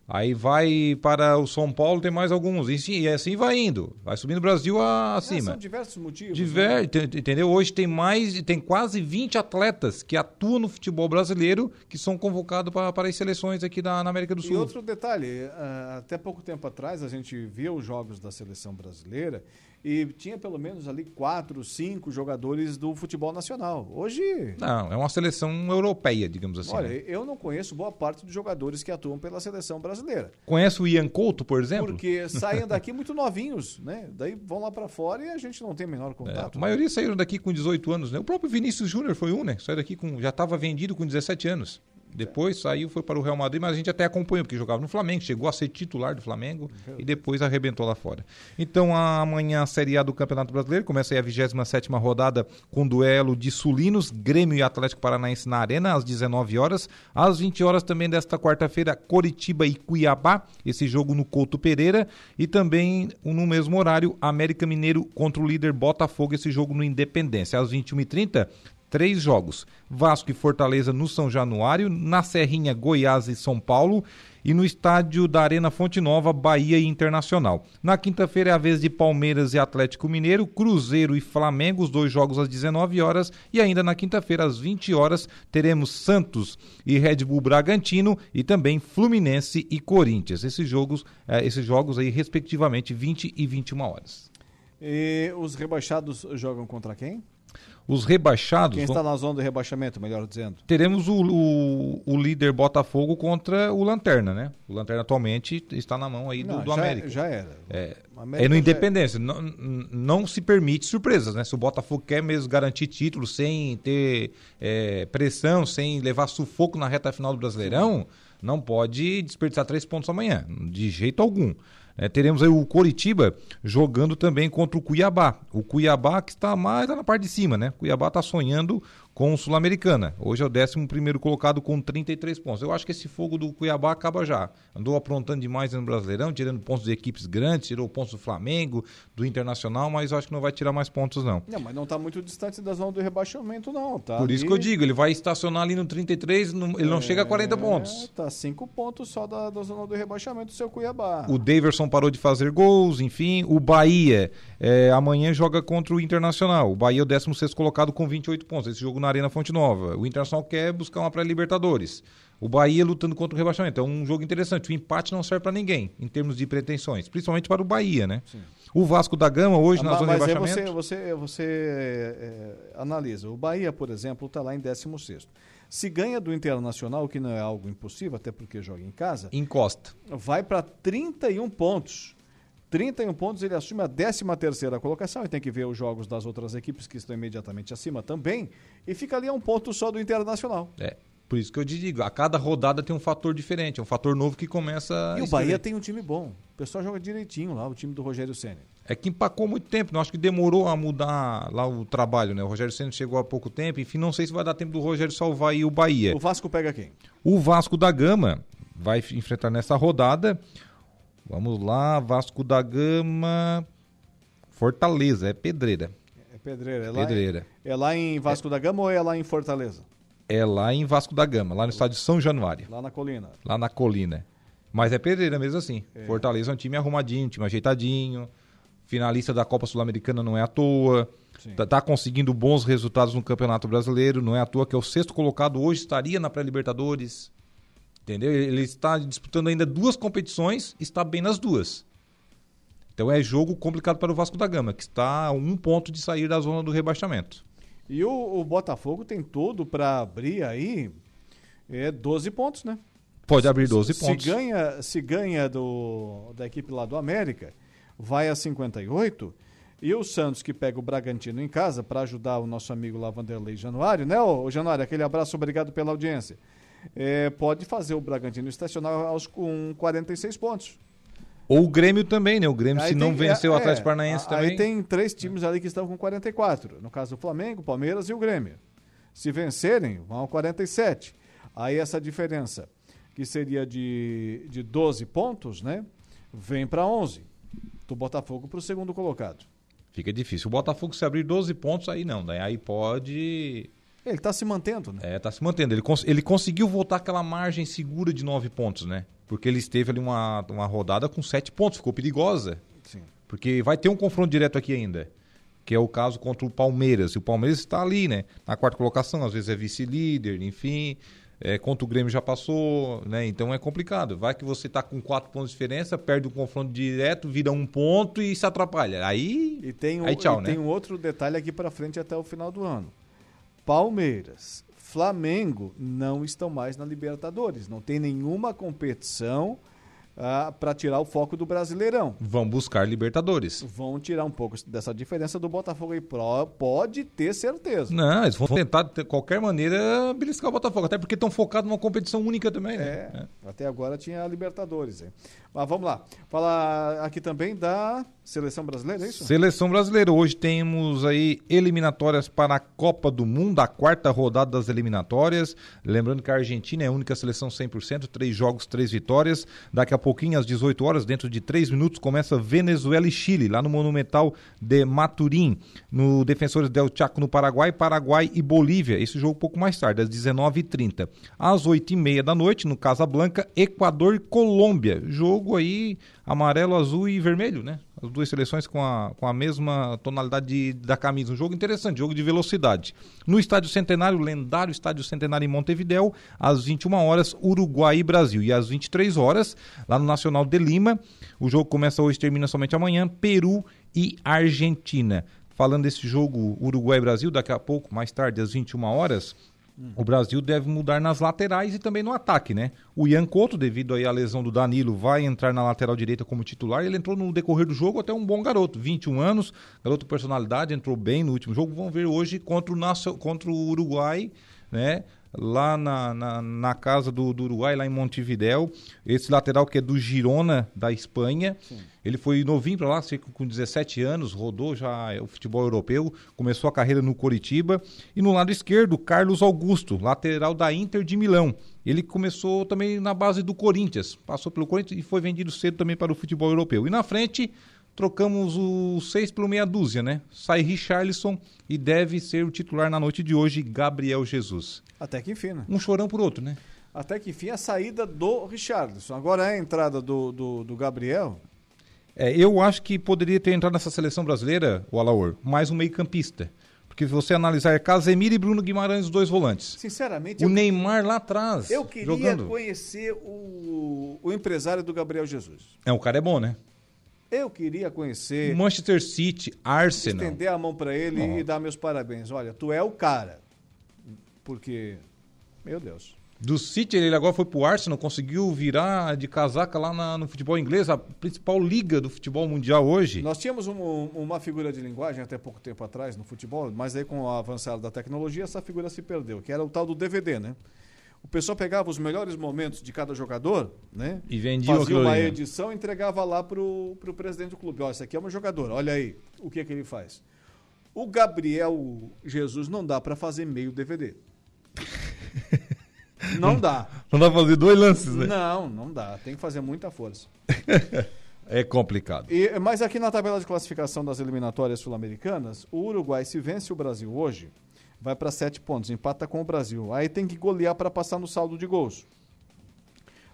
Aí vai para o São Paulo, tem mais alguns. E, sim, assim vai indo. Vai subindo o Brasil acima. É, são diversos motivos. Diver, né? Entendeu? Hoje tem mais, tem quase 20 atletas que atuam no futebol brasileiro que são convocados para, para as seleções aqui da, na América do Sul. E outro detalhe, eh, até pouco tempo atrás a gente via os jogos da seleção brasileira e tinha pelo menos ali quatro, cinco jogadores do futebol nacional. Hoje. Não, é uma seleção europeia, digamos assim. Olha, né? eu não conheço boa parte dos jogadores que atuam pela seleção brasileira. Conhece o Ian Couto, por exemplo? Porque saem daqui <laughs> muito novinhos, né? Daí vão lá para fora e a gente não tem o menor contato. É, a maioria saíram daqui com 18 anos, né? O próprio Vinícius Júnior foi um, né? Saiu daqui com. já estava vendido com 17 anos. Depois saiu, foi para o Real Madrid, mas a gente até acompanhou, porque jogava no Flamengo, chegou a ser titular do Flamengo e depois arrebentou lá fora. Então, amanhã a Série A do Campeonato Brasileiro, começa aí a 27 rodada com duelo de Sulinos, Grêmio e Atlético Paranaense na Arena, às 19 horas. Às 20 horas também desta quarta-feira, Coritiba e Cuiabá, esse jogo no Couto Pereira. E também no mesmo horário, América Mineiro contra o líder Botafogo, esse jogo no Independência. Às 21h30, três jogos: Vasco e Fortaleza no São Januário, na Serrinha, Goiás e São Paulo e no estádio da Arena Fonte Nova, Bahia e Internacional. Na quinta-feira é a vez de Palmeiras e Atlético Mineiro, Cruzeiro e Flamengo, os dois jogos às 19 horas e ainda na quinta-feira às 20 horas teremos Santos e Red Bull Bragantino e também Fluminense e Corinthians. Esses jogos, eh, esses jogos aí respectivamente 20 e 21 horas. E os rebaixados jogam contra quem? Os rebaixados. Quem está na zona do rebaixamento, melhor dizendo? Teremos o, o, o, líder Botafogo contra o Lanterna, né? O Lanterna atualmente está na mão aí do, não, do já, América. Já era. É, é no Independência. Não, não se permite surpresas, né? Se o Botafogo quer mesmo garantir título sem ter é, pressão, sem levar sufoco na reta final do Brasileirão, não pode desperdiçar três pontos amanhã, de jeito algum. É, teremos aí o Coritiba jogando também contra o Cuiabá. O Cuiabá que está mais na parte de cima, né? O Cuiabá está sonhando com o Sul-Americana. Hoje é o 11 colocado com 33 pontos. Eu acho que esse fogo do Cuiabá acaba já. Andou aprontando demais no Brasileirão, tirando pontos de equipes grandes, tirou pontos do Flamengo, do Internacional, mas eu acho que não vai tirar mais pontos, não. Não, mas não está muito distante da zona do rebaixamento, não. Tá Por ali... isso que eu digo, ele vai estacionar ali no 33, no, ele não chega a 40 pontos. Está 5 pontos só da, da, zona do rebaixamento do seu Cuiabá. O Daverson parou de fazer gols, enfim. O Bahia é, amanhã joga contra o Internacional. O Bahia é o 16 colocado com 28 pontos. Esse jogo na Arena Fonte Nova. O Internacional quer buscar uma pré-Libertadores. O Bahia lutando contra o rebaixamento. É um jogo interessante. O empate não serve para ninguém, em termos de pretensões. Principalmente para o Bahia, né? Sim. O Vasco da Gama, hoje, ah, na zona de rebaixamento... Mas você, você, você é, analisa. O Bahia, por exemplo, está lá em 16 Se ganha do Internacional, que não é algo impossível, até porque joga em casa... Encosta. Vai para 31 pontos. 31 pontos, ele assume a 13 terceira colocação e tem que ver os jogos das outras equipes que estão imediatamente acima também e fica ali a um ponto só do Internacional. É, por isso que eu te digo, a cada rodada tem um fator diferente, é um fator novo que começa E o Bahia tem um time bom. O pessoal joga direitinho lá, o time do Rogério Senna. É que empacou muito tempo, não acho que demorou a mudar lá o trabalho, né? O Rogério Senna chegou há pouco tempo, enfim, não sei se vai dar tempo do Rogério salvar aí o Bahia. O Vasco pega quem? O Vasco da Gama vai enfrentar nessa rodada Vamos lá, Vasco da Gama, Fortaleza, é pedreira. É pedreira, é lá, pedreira. Em, é lá em Vasco é, da Gama ou é lá em Fortaleza? É lá em Vasco da Gama, lá no estádio São Januário. Lá na colina. Lá na colina. Mas é pedreira mesmo assim. É. Fortaleza é um time arrumadinho, um time ajeitadinho. Finalista da Copa Sul-Americana não é à toa. Está tá conseguindo bons resultados no Campeonato Brasileiro, não é à toa que é o sexto colocado hoje, estaria na pré-Libertadores. Entendeu? Ele está disputando ainda duas competições, está bem nas duas. Então é jogo complicado para o Vasco da Gama, que está a um ponto de sair da zona do rebaixamento. E o, o Botafogo tem tudo para abrir aí é 12 pontos, né? Pode abrir 12 se, pontos. Se ganha, se ganha do, da equipe lá do América, vai a 58. E o Santos, que pega o Bragantino em casa para ajudar o nosso amigo lá, Vanderlei Januário, né, ô, Januário? Aquele abraço, obrigado pela audiência é, pode fazer o Bragantino estacionar aos, com 46 pontos. Ou o Grêmio também, né? O Grêmio, aí se tem, não venceu é, o Atlético Paranaense também. Aí tem três times ali que estão com 44. No caso, o Flamengo, o Palmeiras e o Grêmio. Se vencerem, vão a 47. Aí essa diferença, que seria de, de 12 pontos, né? Vem para 11. Do Botafogo para o segundo colocado. Fica difícil. O Botafogo, se abrir 12 pontos, aí não. Daí aí pode. Ele está se mantendo, né? É, está se mantendo. Ele, cons ele conseguiu voltar aquela margem segura de 9 pontos, né? Porque ele esteve ali uma, uma rodada com 7 pontos, ficou perigosa. Sim. Porque vai ter um confronto direto aqui ainda que é o caso contra o Palmeiras. E o Palmeiras está ali, né? Na quarta colocação, às vezes é vice-líder, enfim. É, contra o Grêmio já passou, né? Então é complicado. Vai que você está com quatro pontos de diferença, perde o confronto direto, vira um ponto e se atrapalha. Aí, e tem um, aí tchau, e né? tem um outro detalhe aqui para frente até o final do ano. Palmeiras, Flamengo não estão mais na Libertadores. Não tem nenhuma competição ah, para tirar o foco do Brasileirão. Vão buscar Libertadores. Vão tirar um pouco dessa diferença do Botafogo aí. Pode ter certeza. Não, eles vão tentar de qualquer maneira beliscar o Botafogo, até porque estão focados numa competição única também, né? É, é. até agora tinha a Libertadores. Hein? Mas vamos lá. Falar aqui também da Seleção Brasileira, é isso? Seleção Brasileira. Hoje temos aí eliminatórias para a Copa do Mundo, a quarta rodada das eliminatórias. Lembrando que a Argentina é a única seleção 100%, três jogos, três vitórias. Daqui a pouquinho, às 18 horas, dentro de três minutos, começa Venezuela e Chile, lá no Monumental de Maturim, no Defensores del Chaco, no Paraguai, Paraguai e Bolívia. Esse jogo um pouco mais tarde, às 19h30. Às 8h30 da noite, no Casablanca, Equador e Colômbia. Jogo aí amarelo, azul e vermelho, né? As duas seleções com a, com a mesma tonalidade de, da camisa. Um jogo interessante, jogo de velocidade. No Estádio Centenário, lendário Estádio Centenário em Montevidéu, às 21 horas, Uruguai e Brasil. E às 23 horas, lá no Nacional de Lima, o jogo começa hoje termina somente amanhã, Peru e Argentina. Falando desse jogo Uruguai-Brasil, daqui a pouco, mais tarde, às 21 horas, o Brasil deve mudar nas laterais e também no ataque, né? O Ian Couto, devido aí à lesão do Danilo, vai entrar na lateral direita como titular. Ele entrou no decorrer do jogo até um bom garoto, 21 anos, garoto personalidade, entrou bem no último jogo. Vamos ver hoje contra o, contra o Uruguai, né? Lá na, na, na, casa do, do, Uruguai, lá em Montevidéu. Esse lateral que é do Girona, da Espanha. Sim. Ele foi novinho para lá, com 17 anos, rodou já o futebol europeu, começou a carreira no Coritiba. E no lado esquerdo, Carlos Augusto, lateral da Inter de Milão. Ele começou também na base do Corinthians, passou pelo Corinthians e foi vendido cedo também para o futebol europeu. E na frente, trocamos o 6 pelo meia dúzia, né? Sai Richarlison e deve ser o titular na noite de hoje, Gabriel Jesus. Até que enfim, né? Um chorão por outro, né? Até que enfim a saída do Richarlison. Agora é a entrada do, do, do Gabriel. É, eu acho que poderia ter entrado nessa seleção brasileira, o Alaor, mais um meio-campista. Porque se você analisar Casemiro e Bruno Guimarães, os dois volantes. Sinceramente. O Neymar lá atrás. Eu queria jogando. conhecer o, o empresário do Gabriel Jesus. É, o cara é bom, né? Eu queria conhecer. Manchester City, Arsenal. Estender a mão para ele oh. e dar meus parabéns. Olha, tu é o cara. Porque, meu Deus. Do City, ele agora foi pro Arsenal, conseguiu virar de casaca lá na, no futebol inglês, a principal liga do futebol mundial hoje. Nós tínhamos um, uma figura de linguagem até pouco tempo atrás no futebol, mas aí com o avançado da tecnologia essa figura se perdeu, que era o tal do DVD, né? O pessoal pegava os melhores momentos de cada jogador, né? E vendia Fazia uma edição e entregava lá pro, pro presidente do clube. Ó, esse aqui é um jogador, olha aí o que, que ele faz. O Gabriel Jesus não dá para fazer meio DVD. <laughs> Não dá. Não dá pra fazer dois lances, né? Não, não dá. Tem que fazer muita força. <laughs> é complicado. E, mas aqui na tabela de classificação das eliminatórias sul-americanas, o Uruguai, se vence o Brasil hoje, vai para sete pontos, empata com o Brasil. Aí tem que golear para passar no saldo de gols.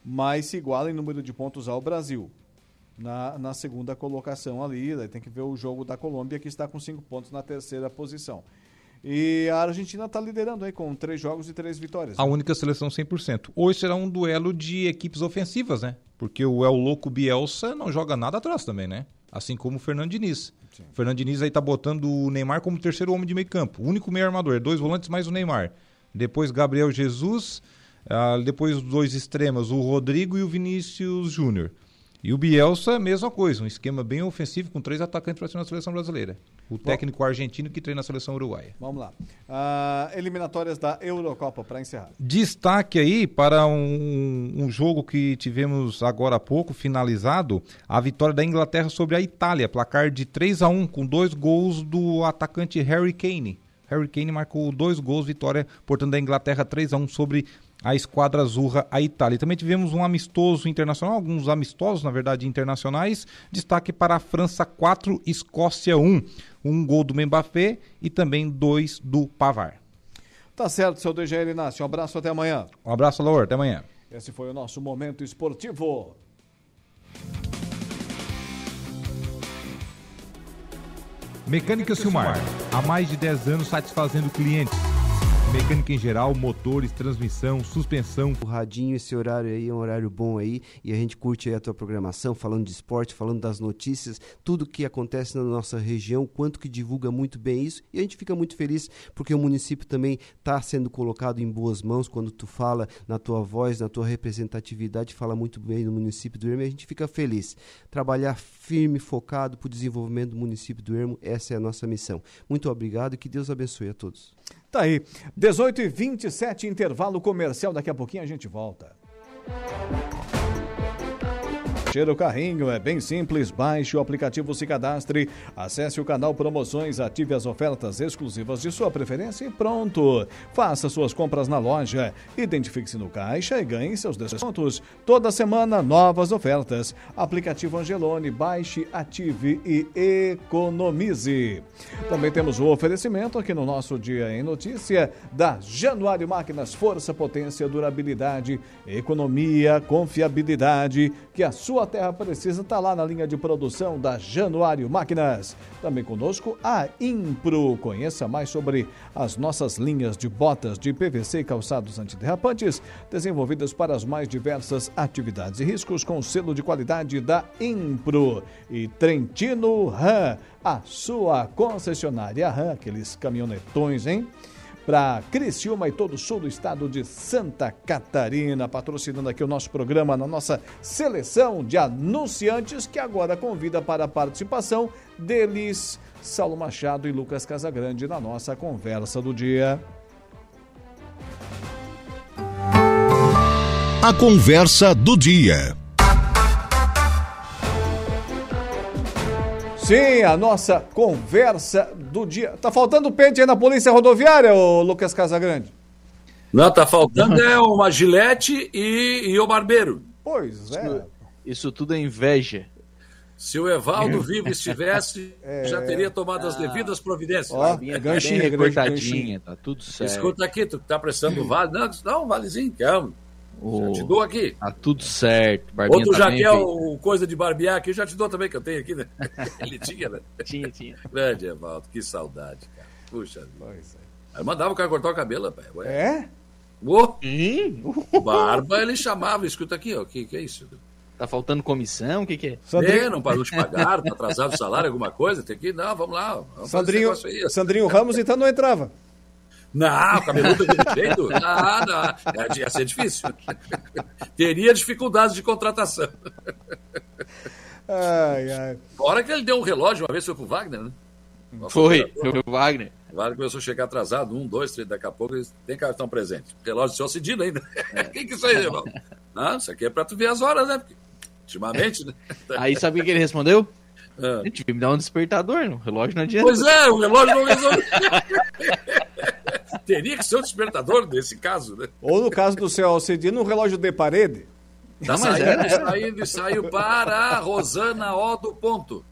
Mas se iguala em número de pontos ao Brasil. Na, na segunda colocação ali, daí tem que ver o jogo da Colômbia, que está com cinco pontos na terceira posição. E a Argentina está liderando aí com três jogos e três vitórias. A né? única seleção 100%. Hoje será um duelo de equipes ofensivas, né? Porque o El Louco Bielsa não joga nada atrás também, né? Assim como o Fernando Diniz. Sim. O Fernando Diniz aí tá botando o Neymar como terceiro homem de meio campo. O único meio armador. Dois volantes mais o Neymar. Depois Gabriel Jesus. Uh, depois os dois extremos, o Rodrigo e o Vinícius Júnior. E o Bielsa, mesma coisa, um esquema bem ofensivo com três atacantes para da seleção brasileira. O técnico Bom, argentino que treina a seleção uruguaia. Vamos lá. Uh, eliminatórias da Eurocopa para encerrar. Destaque aí para um, um, jogo que tivemos agora há pouco, finalizado, a vitória da Inglaterra sobre a Itália, placar de 3 a 1 com dois gols do atacante Harry Kane. Harry Kane marcou dois gols, vitória, portanto, da Inglaterra 3 a 1 sobre a esquadra azurra, a Itália. Também tivemos um amistoso internacional, alguns amistosos, na verdade, internacionais. Destaque para a França 4, Escócia 1. Um gol do Mbappé e também dois do Pavar. Tá certo, seu DGL Inácio. Um abraço até amanhã. Um abraço, Laura. Até amanhã. Esse foi o nosso Momento Esportivo. Mecânica Silmar. Há mais de 10 anos satisfazendo clientes Mecânica em geral, motores, transmissão, suspensão. O radinho, esse horário aí é um horário bom aí e a gente curte a tua programação, falando de esporte, falando das notícias, tudo que acontece na nossa região, quanto que divulga muito bem isso e a gente fica muito feliz porque o município também está sendo colocado em boas mãos quando tu fala na tua voz, na tua representatividade, fala muito bem do município do Ermo e a gente fica feliz. Trabalhar firme, focado para o desenvolvimento do município do Ermo, essa é a nossa missão. Muito obrigado e que Deus abençoe a todos. Tá aí. 18 e 27 intervalo comercial. Daqui a pouquinho a gente volta. Cheiro o carrinho, é bem simples. Baixe o aplicativo, se cadastre, acesse o canal Promoções, ative as ofertas exclusivas de sua preferência e pronto. Faça suas compras na loja, identifique-se no caixa e ganhe seus descontos. Toda semana, novas ofertas. Aplicativo Angelone, baixe, ative e economize. Também temos o oferecimento aqui no nosso Dia em Notícia da Januário Máquinas, força, potência, durabilidade, economia, confiabilidade, que a sua terra precisa está lá na linha de produção da Januário Máquinas. Também conosco a Impro. Conheça mais sobre as nossas linhas de botas de PVC e calçados antiderrapantes, desenvolvidas para as mais diversas atividades e riscos com selo de qualidade da Impro. E Trentino Ram, a sua concessionária Ram, aqueles caminhonetões, hein? Para Criciúma e todo o sul do estado de Santa Catarina, patrocinando aqui o nosso programa na nossa seleção de anunciantes que agora convida para a participação deles, Saulo Machado e Lucas Casagrande na nossa conversa do dia. A conversa do dia. Sim, a nossa conversa do dia. Tá faltando pente aí na polícia rodoviária, ô Lucas Casagrande? Não, tá faltando é uma gilete e, e o barbeiro. Pois é. Isso, isso tudo é inveja. Se o Evaldo vivo estivesse, é... já teria tomado as devidas providências. Ó, oh, ganchinha, recortadinha, tá tudo certo. Escuta aqui, tu tá prestando vale. Não, não, valezinho, calma. Oh, já te dou aqui. Tá tudo certo. Barbinha Outro tá já quer o coisa de barbear aqui, eu já te dou também, que eu tenho aqui, né? <laughs> Ele tinha, né? tinha, tinha. Grande, Evaldo, que saudade, cara. Puxa vida. É. Aí mandava o cara cortar o cabelo. Ué. É? Oh. Hum? Barba ele chamava, escuta aqui, ó. O que, que é isso? Tá faltando comissão? O que, que é? Sandrinho... É, não parou de pagar, tá atrasado o salário, alguma coisa? Tem que. Não, vamos lá. Vamos Sandrinho, Sandrinho Ramos então não entrava. Não, cabeludo daquele jeito? Nada. Ia ser difícil. <laughs> Teria dificuldades de contratação. Ai, ai. Fora que ele deu um relógio uma vez, foi pro Wagner, né? Foi, foi o Wagner. O Wagner começou a chegar atrasado, um, dois, três, daqui a pouco eles têm cartão presente. Relógio do seu Cidino ainda. É. <laughs> Quem que isso aí, irmão? Não, isso aqui é pra tu ver as horas, né? Porque, ultimamente, né? Aí sabe o que ele respondeu? Ah. Gente, me dar um despertador, o relógio não adianta. Pois é, o relógio não resolve. <laughs> Teria que ser um despertador nesse caso, né? Ou no caso do seu Alcedino, um relógio de parede. Tá saindo, é, saindo e saiu para a Rosana O do ponto.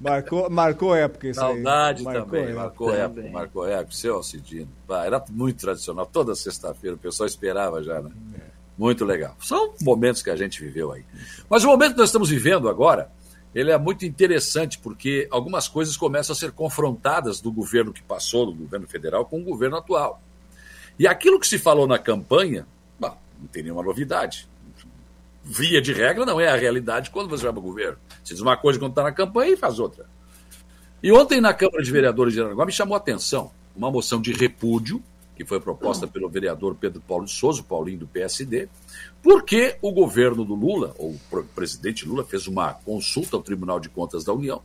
Marcou, marcou época isso Saudade aí. Marcou também, marcou época, também. marcou época. Seu Alcidino. Era muito tradicional. Toda sexta-feira o pessoal esperava já, né? É. Muito legal. São momentos que a gente viveu aí. Mas o momento que nós estamos vivendo agora ele é muito interessante porque algumas coisas começam a ser confrontadas do governo que passou, do governo federal, com o governo atual. E aquilo que se falou na campanha, bom, não tem nenhuma novidade. Via de regra, não é a realidade quando você vai para o governo. Você diz uma coisa quando está na campanha e faz outra. E ontem, na Câmara de Vereadores de Aranaguá, me chamou a atenção uma moção de repúdio, que foi proposta pelo vereador Pedro Paulo de Souza, Paulinho do PSD, porque o governo do Lula, ou o presidente Lula, fez uma consulta ao Tribunal de Contas da União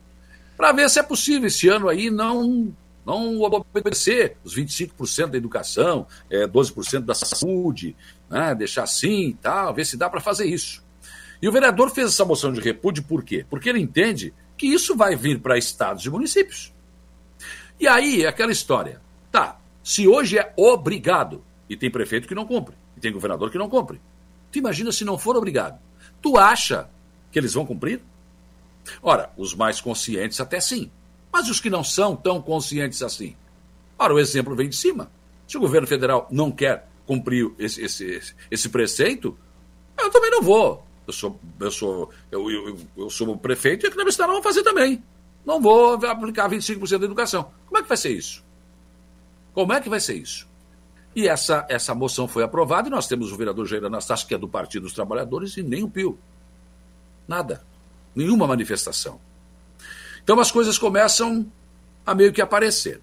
para ver se é possível esse ano aí não não obedecer os 25% da educação, é, 12% da saúde, né, deixar assim e tal, ver se dá para fazer isso. E o vereador fez essa moção de repúdio por quê? Porque ele entende que isso vai vir para estados e municípios. E aí é aquela história. Se hoje é obrigado, e tem prefeito que não cumpre, e tem governador que não cumpre. Tu imagina se não for obrigado. Tu acha que eles vão cumprir? Ora, os mais conscientes até sim. Mas os que não são tão conscientes assim? Ora, o exemplo vem de cima. Se o governo federal não quer cumprir esse, esse, esse preceito, eu também não vou. Eu sou, eu sou, eu, eu, eu sou o prefeito e aqui na minha cidade não vou fazer também. Não vou aplicar 25% da educação. Como é que vai ser isso? Como é que vai ser isso? E essa, essa moção foi aprovada e nós temos o vereador Jair Anastácio, que é do Partido dos Trabalhadores, e nem um pio. Nada. Nenhuma manifestação. Então as coisas começam a meio que aparecer.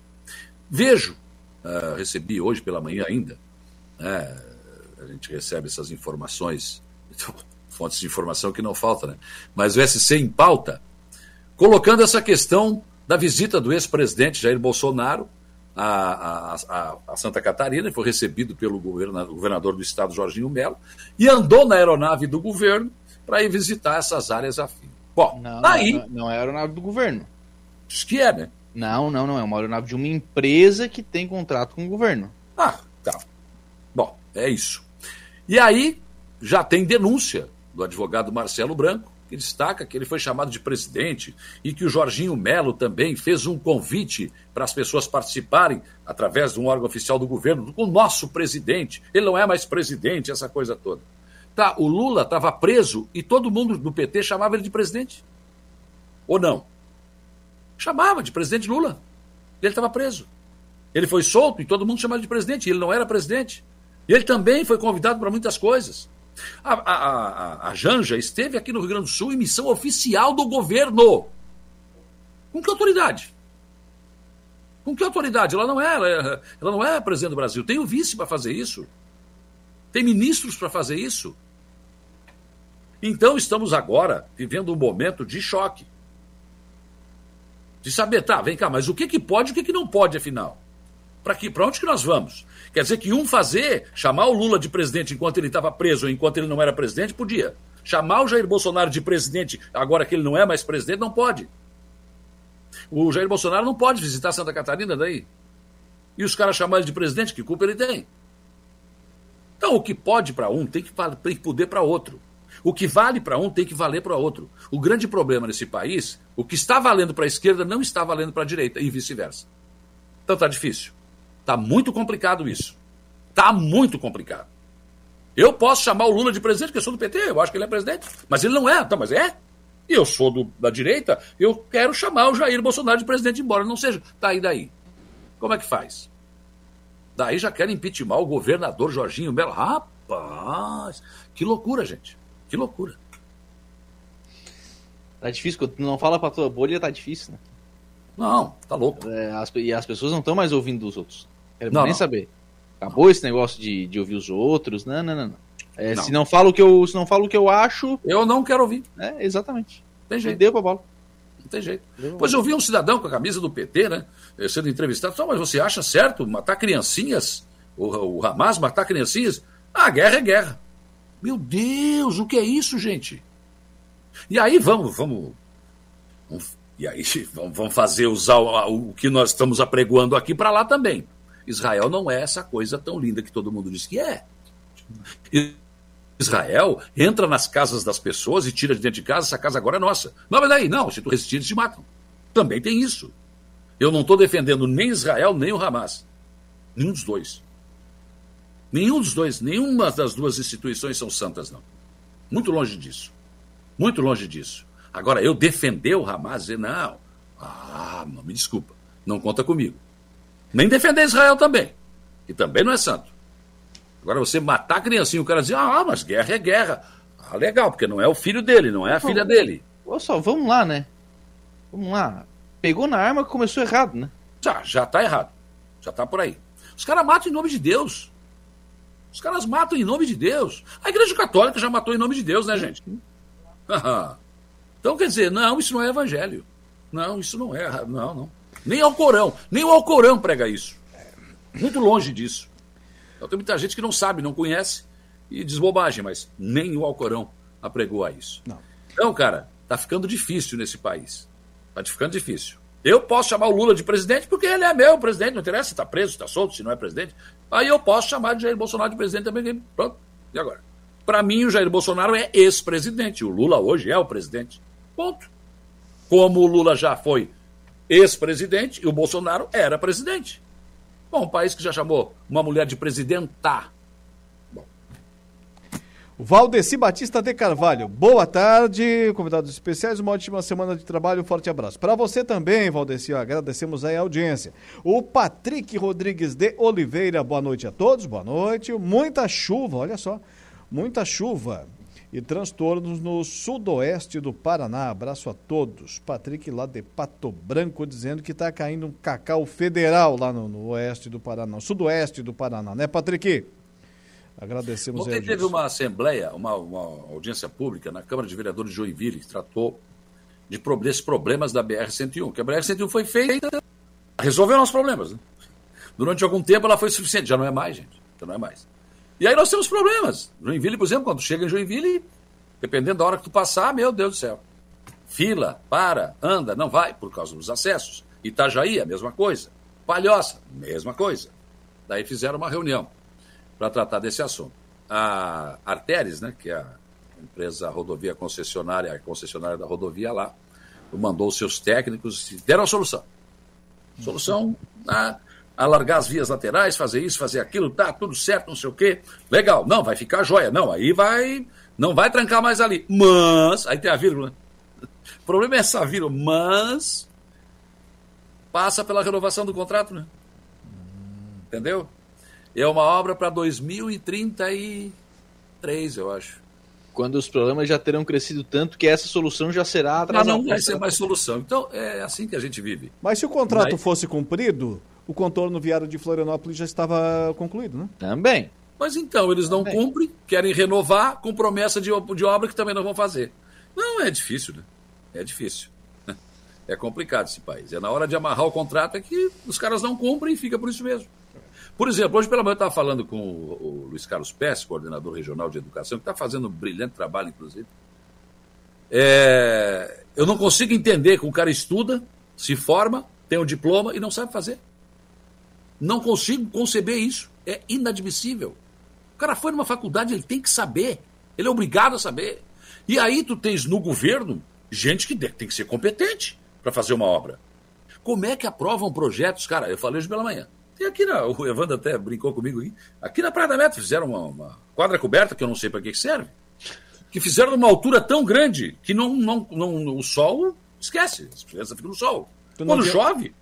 Vejo, uh, recebi hoje pela manhã ainda, né, a gente recebe essas informações, <laughs> fontes de informação que não faltam, né? mas o SC em pauta, colocando essa questão da visita do ex-presidente Jair Bolsonaro a, a, a, Santa Catarina, foi recebido pelo governador do estado, Jorginho Melo, e andou na aeronave do governo para ir visitar essas áreas afins. Bom, não, daí. Não, não é aeronave do governo. Diz que é, né? Não, não, não. É uma aeronave de uma empresa que tem contrato com o governo. Ah, tá. Bom, é isso. E aí já tem denúncia do advogado Marcelo Branco, destaca que ele foi chamado de presidente e que o Jorginho Melo também fez um convite para as pessoas participarem através de um órgão oficial do governo, o nosso presidente. Ele não é mais presidente, essa coisa toda. Tá, o Lula estava preso e todo mundo do PT chamava ele de presidente. Ou não? Chamava de presidente Lula. Ele estava preso. Ele foi solto e todo mundo chamava de presidente. Ele não era presidente. Ele também foi convidado para muitas coisas. A, a, a, a, Janja esteve aqui no Rio Grande do Sul em missão oficial do governo. Com que autoridade? Com que autoridade? Ela não é, ela, ela não é presidente do Brasil. Tem o vice para fazer isso. Tem ministros para fazer isso. Então estamos agora vivendo um momento de choque. De saber, tá, vem cá, mas o que, que pode e o que, que não pode, afinal? Para onde que nós vamos? Quer dizer que um fazer, chamar o Lula de presidente enquanto ele estava preso enquanto ele não era presidente, podia. Chamar o Jair Bolsonaro de presidente agora que ele não é mais presidente, não pode. O Jair Bolsonaro não pode visitar Santa Catarina daí. E os caras chamar ele de presidente, que culpa ele tem? Então, o que pode para um tem que, tem que poder para outro. O que vale para um tem que valer para outro. O grande problema nesse país, o que está valendo para a esquerda não está valendo para a direita e vice-versa. Então tá difícil. Tá muito complicado isso. Tá muito complicado. Eu posso chamar o Lula de presidente, porque eu sou do PT, eu acho que ele é presidente, mas ele não é. Então, mas é? E eu sou do, da direita, eu quero chamar o Jair Bolsonaro de presidente, embora não seja. Tá aí daí. Como é que faz? Daí já querem impeachment o governador Jorginho Melo. Rapaz, que loucura, gente. Que loucura. Tá difícil, quando não fala pra tua bolha, tá difícil, né? Não, tá louco. É, as, e as pessoas não estão mais ouvindo dos outros. Quero não, nem não. saber. Acabou esse negócio de, de ouvir os outros. Não, não, não. não. É. Se não falo o que eu, se não falo o que eu acho, eu não quero ouvir. É, exatamente. Tem jeito. Deu pra bola. Não tem jeito. Pois eu vi um cidadão com a camisa do PT, né? Eh, sendo entrevistado. Só, mas você acha certo matar criancinhas? O, o Hamas matar criancinhas? Ah, guerra é guerra. Meu Deus, o que é isso, gente? E aí vamos, vamos, vamos e aí <laughs> vamos fazer usar o, o que nós estamos apregoando aqui para lá também. Israel não é essa coisa tão linda que todo mundo diz que é. Israel entra nas casas das pessoas e tira de dentro de casa, essa casa agora é nossa. Não, mas daí, não, se tu resistir, eles te matam. Também tem isso. Eu não estou defendendo nem Israel, nem o Hamas. Nenhum dos dois. Nenhum dos dois, nenhuma das duas instituições são santas, não. Muito longe disso. Muito longe disso. Agora, eu defender o Hamas, dizer, não. Ah, não me desculpa. Não conta comigo. Nem defender Israel também. E também não é santo. Agora, você matar a criancinha, o cara dizer, ah, mas guerra é guerra. Ah, legal, porque não é o filho dele, não é a filha dele. Olha só, vamos lá, né? Vamos lá. Pegou na arma, começou errado, né? Já, já tá errado. Já tá por aí. Os caras matam em nome de Deus. Os caras matam em nome de Deus. A Igreja Católica já matou em nome de Deus, né, gente? <laughs> então, quer dizer, não, isso não é evangelho. Não, isso não é. Não, não. Nem ao Corão. Nem o Alcorão prega isso. Muito longe disso. Então, tem muita gente que não sabe, não conhece e diz bobagem, mas nem o Alcorão apregou a isso. Não. Então, cara, tá ficando difícil nesse país. Tá ficando difícil. Eu posso chamar o Lula de presidente porque ele é meu presidente, não interessa se está preso, se está solto, se não é presidente. Aí eu posso chamar de Jair Bolsonaro de presidente também. Pronto. E agora? Para mim, o Jair Bolsonaro é ex-presidente. O Lula hoje é o presidente. Ponto. Como o Lula já foi ex-presidente e o Bolsonaro era presidente. Bom, um país que já chamou uma mulher de presidenta. Bom. Valdeci Batista de Carvalho, boa tarde, convidados especiais, uma ótima semana de trabalho, um forte abraço. Para você também, Valdeci, agradecemos aí a audiência. O Patrick Rodrigues de Oliveira, boa noite a todos, boa noite. Muita chuva, olha só, muita chuva e transtornos no sudoeste do Paraná. Abraço a todos. Patrick lá de Pato Branco dizendo que está caindo um cacau federal lá no, no, oeste do Paraná, sudoeste do Paraná, né, Patrick? Agradecemos Ontem teve uma assembleia, uma, uma, audiência pública na Câmara de Vereadores de Joinville que tratou de desses problemas da BR-101, que a BR-101 foi feita, resolveu nossos problemas. Né? Durante algum tempo ela foi suficiente, já não é mais, gente, já não é mais. E aí nós temos problemas. Joinville, por exemplo, quando chega em Joinville, dependendo da hora que tu passar, meu Deus do céu. Fila, para, anda, não vai, por causa dos acessos. Itajaí, a mesma coisa. Palhoça, mesma coisa. Daí fizeram uma reunião para tratar desse assunto. A Arteres, né, que é a empresa rodovia concessionária, a concessionária da rodovia lá, mandou seus técnicos e deram a solução. Solução, ah, alargar as vias laterais, fazer isso, fazer aquilo, tá tudo certo, não sei o quê. Legal. Não, vai ficar joia. Não, aí vai. Não vai trancar mais ali. Mas. Aí tem a vírgula. O problema é essa vírgula. Mas. Passa pela renovação do contrato, né? Entendeu? É uma obra para 2033, eu acho. Quando os problemas já terão crescido tanto que essa solução já será atrasada. Não, não vai ser mais solução. Então, é assim que a gente vive. Mas se o contrato Mas... fosse cumprido, o contorno viário de Florianópolis já estava concluído, né? Também. Mas então, eles não também. cumprem, querem renovar com promessa de, de obra que também não vão fazer. Não, é difícil, né? É difícil. <laughs> É complicado esse país. É na hora de amarrar o contrato é que os caras não cumprem e fica por isso mesmo. Por exemplo, hoje pela manhã eu estava falando com o, Luiz Carlos Pérez, coordenador regional de educação, que está fazendo um brilhante trabalho, inclusive. É, eu não consigo entender que o cara estuda, se forma, tem um diploma e não sabe fazer. Não consigo conceber isso. É inadmissível. O cara foi numa faculdade, ele tem que saber. Ele é obrigado a saber. E aí tu tens no governo gente que tem que ser competente para fazer uma obra. Como é que aprovam projetos? Cara, eu falei hoje pela manhã. Tem aqui na. O Evandro até brincou comigo aqui. Aqui na Praia da Meta fizeram uma, uma quadra coberta, que eu não sei para que serve. Que fizeram numa altura tão grande que não, não, não, o sol esquece. As crianças ficam no sol. Quando chove,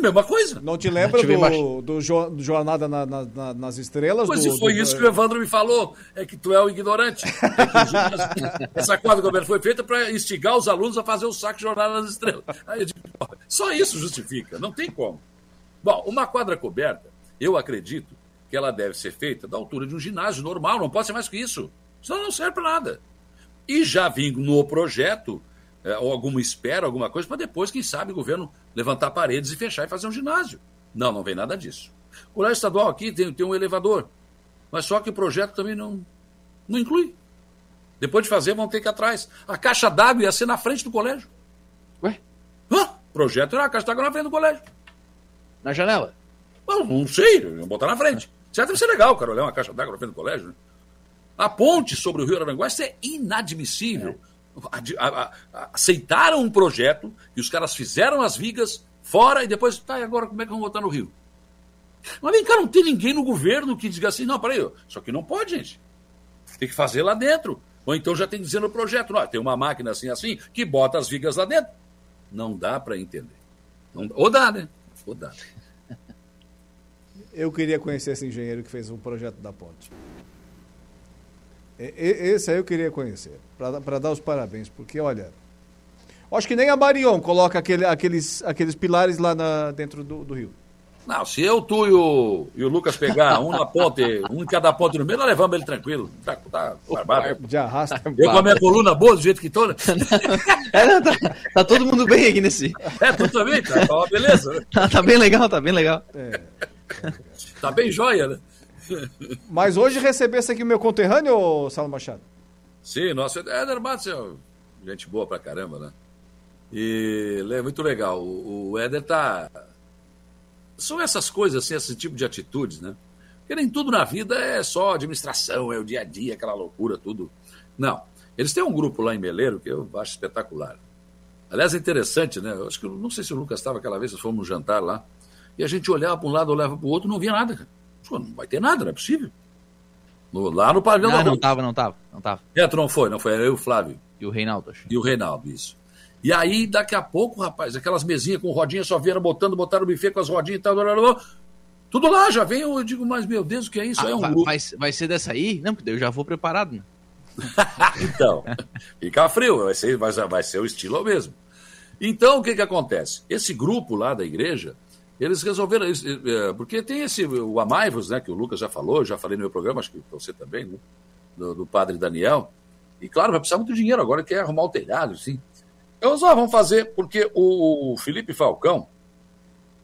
Mesma coisa. Não te lembra do, do, jo, do, Jornada na, na, nas Estrelas? Pois do, foi isso que o Evandro me falou, é que tu é o ignorante. É essa quadra governo foi feita para instigar os alunos a fazer o saco Jornada nas Estrelas. Aí digo, só isso justifica, não tem como. Bom, uma quadra coberta, eu acredito que ela deve ser feita da altura de um ginásio normal, não pode ser mais que isso. Senão não serve para nada. E já vim no projeto é, ou alguma espera, alguma coisa, para depois, quem sabe, o governo levantar paredes e fechar e fazer um ginásio. Não, não vem nada disso. O colégio estadual aqui tem, tem um elevador, mas só que o projeto também não, não inclui. Depois de fazer, vão ter que ir atrás. A caixa d'água ia ser na frente do colégio. Ué? Hã? Projeto era a caixa d'água na frente do colégio. Na janela? Não, não sei, vou botar na frente. Certo deve ser legal, cara, olhar uma caixa d'água na frente do colégio, né? A ponte sobre o Rio Aranguá, isso é inadmissível. É aceitaram um projeto e os caras fizeram as vigas fora e depois, tá, e agora como é que vão botar no Rio? Mas vem cá, não tem ninguém no governo que diga assim, não, peraí, só que não pode, gente. Tem que fazer lá dentro. Ou então já tem que dizer no projeto, não, tem uma máquina assim, assim, que bota as vigas lá dentro. Não dá para entender. Não, ou dá, né? Ou dá. Eu queria conhecer esse engenheiro que fez o projeto da ponte. Esse aí eu queria conhecer, para dar os parabéns, porque olha, acho que nem a Marion coloca aquele, aqueles, aqueles pilares lá na, dentro do, do rio. Não, se eu, tu e o, e o Lucas pegar um na ponte, um em cada ponte no meio, nós levamos ele tranquilo. Tá, tá barbado. <laughs> De arrasta. Eu com a minha coluna boa, do jeito que tô, né? <laughs> é, não, tá, tá, todo mundo bem aqui nesse. É, tu também, tá, tá uma beleza. Tá, <laughs> tá, bem legal, tá bem legal. É. Tá bem joia, né? Mas hoje recebesse aqui o meu conterrâneo, Saulo Machado? Sim, nosso Éder Matos é gente boa pra caramba, né? E é muito legal. O, o Éder tá são essas coisas, assim, esse tipo de atitudes, né? Porque nem tudo na vida é só administração, é o dia a dia, aquela loucura, tudo. Não. Eles têm um grupo lá em Meleiro que eu acho espetacular. Aliás, é interessante, né? Eu acho que não sei se o Lucas estava aquela vez, nós fomos jantar lá, e a gente olhava para um lado, olhava para o outro, não via nada. Pô, não vai ter nada, não é possível. No, lá no pavilhão não, da Não, estava, não estava, não. É, tu não foi, não foi, era eu e o Flávio. E o Reinaldo, acho. E o Reinaldo, isso. E aí, daqui a pouco, rapaz, aquelas mesinhas com rodinha só vieram botando, botaram o buffet com as rodinhas e tal. Blá, blá, blá. Tudo lá, já vem. Eu digo, mas meu Deus, o que é isso? Ah, é um vai. Vai, vai, ser dessa aí? Não, porque eu já vou preparado, né? <laughs> então, fica frio, vai ser, vai, vai ser o estilo mesmo. Então, o que que acontece? Esse grupo lá da igreja, eles resolveram, é, porque tem esse, o Amaivos, né, que o Lucas já falou, já falei no meu programa, acho que você também, né, do, do padre Daniel, e claro, vai precisar muito dinheiro agora, quer arrumar o telhado, sim. Então, só vamos fazer, porque o Felipe Falcão,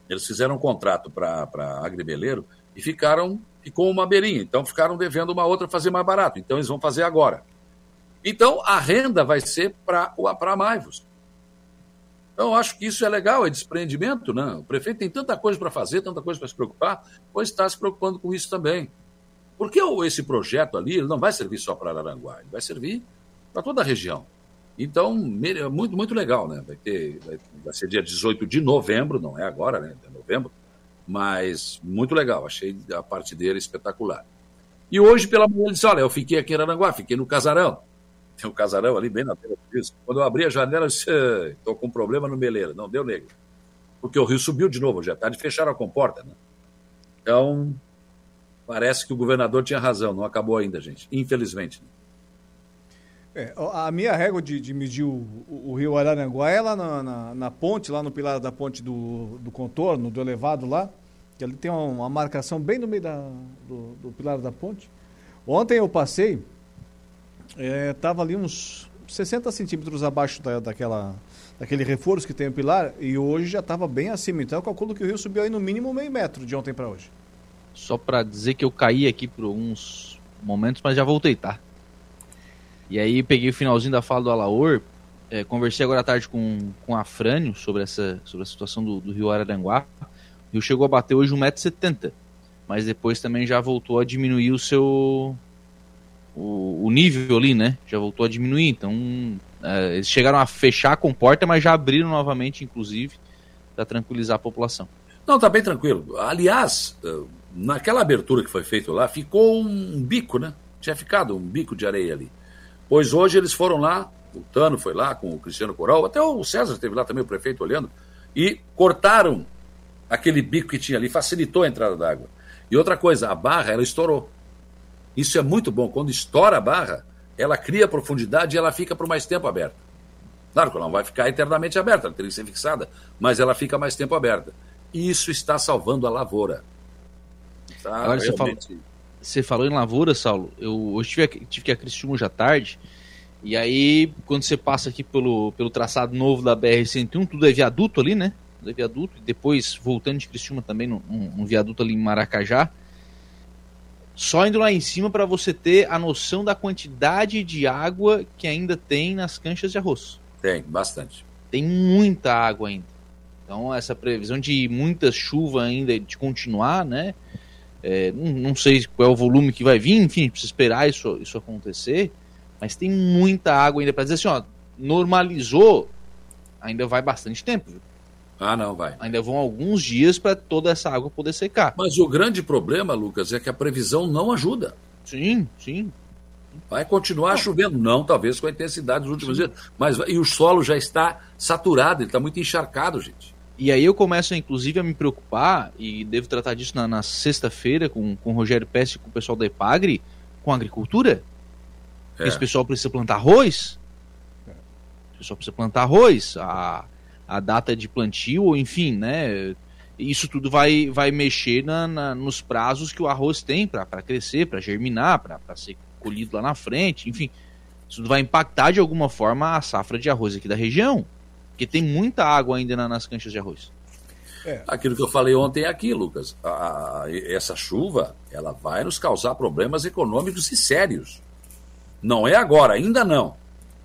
eles fizeram um contrato para Agribeleiro e ficaram, ficou uma beirinha. Então, ficaram devendo uma outra fazer mais barato. Então, eles vão fazer agora. Então, a renda vai ser para Maivos. Então, acho que isso é legal, é desprendimento, né? O prefeito tem tanta coisa para fazer, tanta coisa para se preocupar, pois está se preocupando com isso também. Porque esse projeto ali não vai servir só para Araranguá, ele vai servir para toda a região. Então, muito, muito legal, né? Vai, ter, vai, vai, ser dia 18 de novembro, não é agora, né? É novembro, mas muito legal, achei a parte dele espetacular. E hoje, pela manhã, ele disse: Olha, eu fiquei aqui em Aranguá, fiquei no casarão. Tem um casarão ali bem na beira disso. Quando eu abri a janela, eu disse: Estou com um problema no Meleiro. Não deu negro. Porque o rio subiu de novo, já tarde, fecharam a comporta, né? Então, parece que o governador tinha razão, não acabou ainda, gente, infelizmente. Né? É, a minha régua de, de medir o, o, rio Araranguá é lá na, na, na, ponte, lá no pilar da ponte do, do contorno, do elevado lá, que ali tem uma, uma marcação bem no meio da, do, do, pilar da ponte. Ontem eu passei, estava é, ali uns 60 centímetros abaixo da, daquela, daquele reforço que tem o pilar e hoje já estava bem acima. Então eu calculo que o rio subiu aí no mínimo meio metro de ontem para hoje. Só para dizer que eu caí aqui por uns momentos, mas já voltei, tá? E aí peguei o finalzinho da fala do Alaor, é, conversei agora à tarde com, com a Frânio sobre essa sobre a situação do, do rio Araranguá. O rio chegou a bater hoje 1,70m, mas depois também já voltou a diminuir o seu. O, o nível ali, né? Já voltou a diminuir. Então, é, eles chegaram a fechar a comporta, mas já abriram novamente, inclusive, para tranquilizar a população. Não, tá bem tranquilo. Aliás, eh, naquela abertura que foi feita lá, ficou um bico, né? Tinha ficado um bico de areia ali. Pois hoje eles foram lá, o Tano foi lá com o Cristiano Coral, até o César esteve lá também, o prefeito olhando, e cortaram aquele bico que tinha ali, facilitou a entrada d'água. E outra coisa, a barra, ela estourou. Isso é muito bom. Quando estoura a barra, ela cria profundidade e ela fica por mais tempo aberta. Claro que ela não vai ficar eternamente aberta, ela teria que ser fixada, mas ela fica mais tempo aberta. E isso está salvando a lavoura. Tá, Agora realmente... você fala você falou em lavoura, Saulo. Eu hoje tive, tive que ir a Criciúma hoje à tarde. E aí, quando você passa aqui pelo, pelo traçado novo da BR-101, tudo é viaduto ali, né? Tudo é viaduto. E depois, voltando de Criciúma também, num, num viaduto ali em Maracajá. Só indo lá em cima para você ter a noção da quantidade de água que ainda tem nas canchas de arroz. Tem, bastante. Tem muita água ainda. Então, essa previsão de muita chuva ainda, de continuar, né? É, não, sei qual é o volume que vai vir, enfim, precisa esperar isso, isso acontecer, mas tem muita água ainda para dizer assim, ó, normalizou, ainda vai bastante tempo. Viu? Ah, não, vai. Ainda vão alguns dias para toda essa água poder secar. Mas o grande problema, Lucas, é que a previsão não ajuda. Sim, sim. Vai continuar não. chovendo, não, talvez com a intensidade dos últimos sim. dias, mas e o solo já está saturado, ele está muito encharcado, gente. E aí eu começo, inclusive, a me preocupar, e devo tratar disso na, na sexta-feira com, com o Rogério Pesce e com o pessoal da Epagre, com a agricultura. É. Esse pessoal precisa plantar arroz. O pessoal precisa plantar arroz. A, a data de plantio, ou enfim, né? isso tudo vai, vai mexer na, na nos prazos que o arroz tem para crescer, para germinar, para ser colhido lá na frente, enfim. Isso vai impactar de alguma forma a safra de arroz aqui da região, porque tem muita água ainda na, nas canchas de arroz. É. Aquilo que eu falei ontem é aqui, Lucas. A, a, essa chuva, ela vai nos causar problemas econômicos e sérios. Não é agora, ainda não.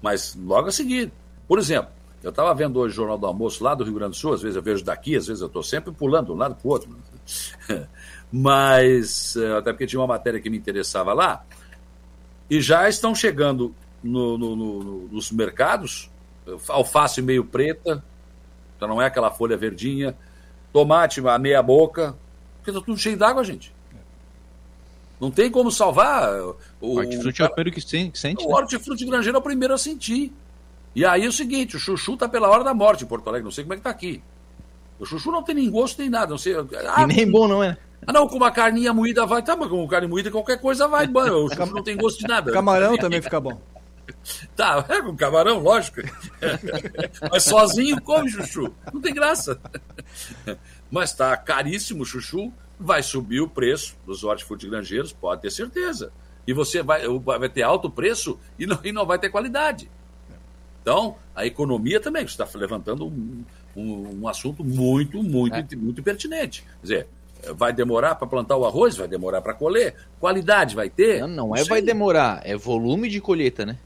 Mas logo a seguir. Por exemplo, eu estava vendo hoje o Jornal do Almoço lá do Rio Grande do Sul, às vezes eu vejo daqui, às vezes eu estou sempre pulando de um lado para o outro. <laughs> Mas, eh, até porque tinha uma matéria que me interessava lá, e já estão chegando no, no, no, nos mercados alface meio preta, então não é aquela folha verdinha, tomate a meia boca, porque está tudo cheio d'água, gente. Não tem como salvar. O hortifruti é o primeiro que sente. O né? hortifruti é o primeiro a sentir. E aí é o seguinte, o chuchu tá pela hora da morte em Porto Alegre, não sei como é que tá aqui. O chuchu não tem nem gosto nem nada, não sei. Ah, e nem bom, não é? Ah, não, com uma carninha moída vai. Tá, mas com carne moída qualquer coisa vai. o chuchu não tem gosto de nada. Camarão também fica bom. <laughs> Tá, é com camarão, lógico. <laughs> Mas sozinho come chuchu. Não tem graça. <laughs> Mas tá caríssimo o chuchu. Vai subir o preço dos hortifruti granjeiros, pode ter certeza. E você vai, vai ter alto preço e não, e não vai ter qualidade. Então, a economia também, você está levantando um, um, um, assunto muito, muito, é. muito pertinente. Quer dizer, vai demorar para plantar o arroz, vai demorar para colher, qualidade vai ter. Não, não é vai demorar, é volume de colheita, né?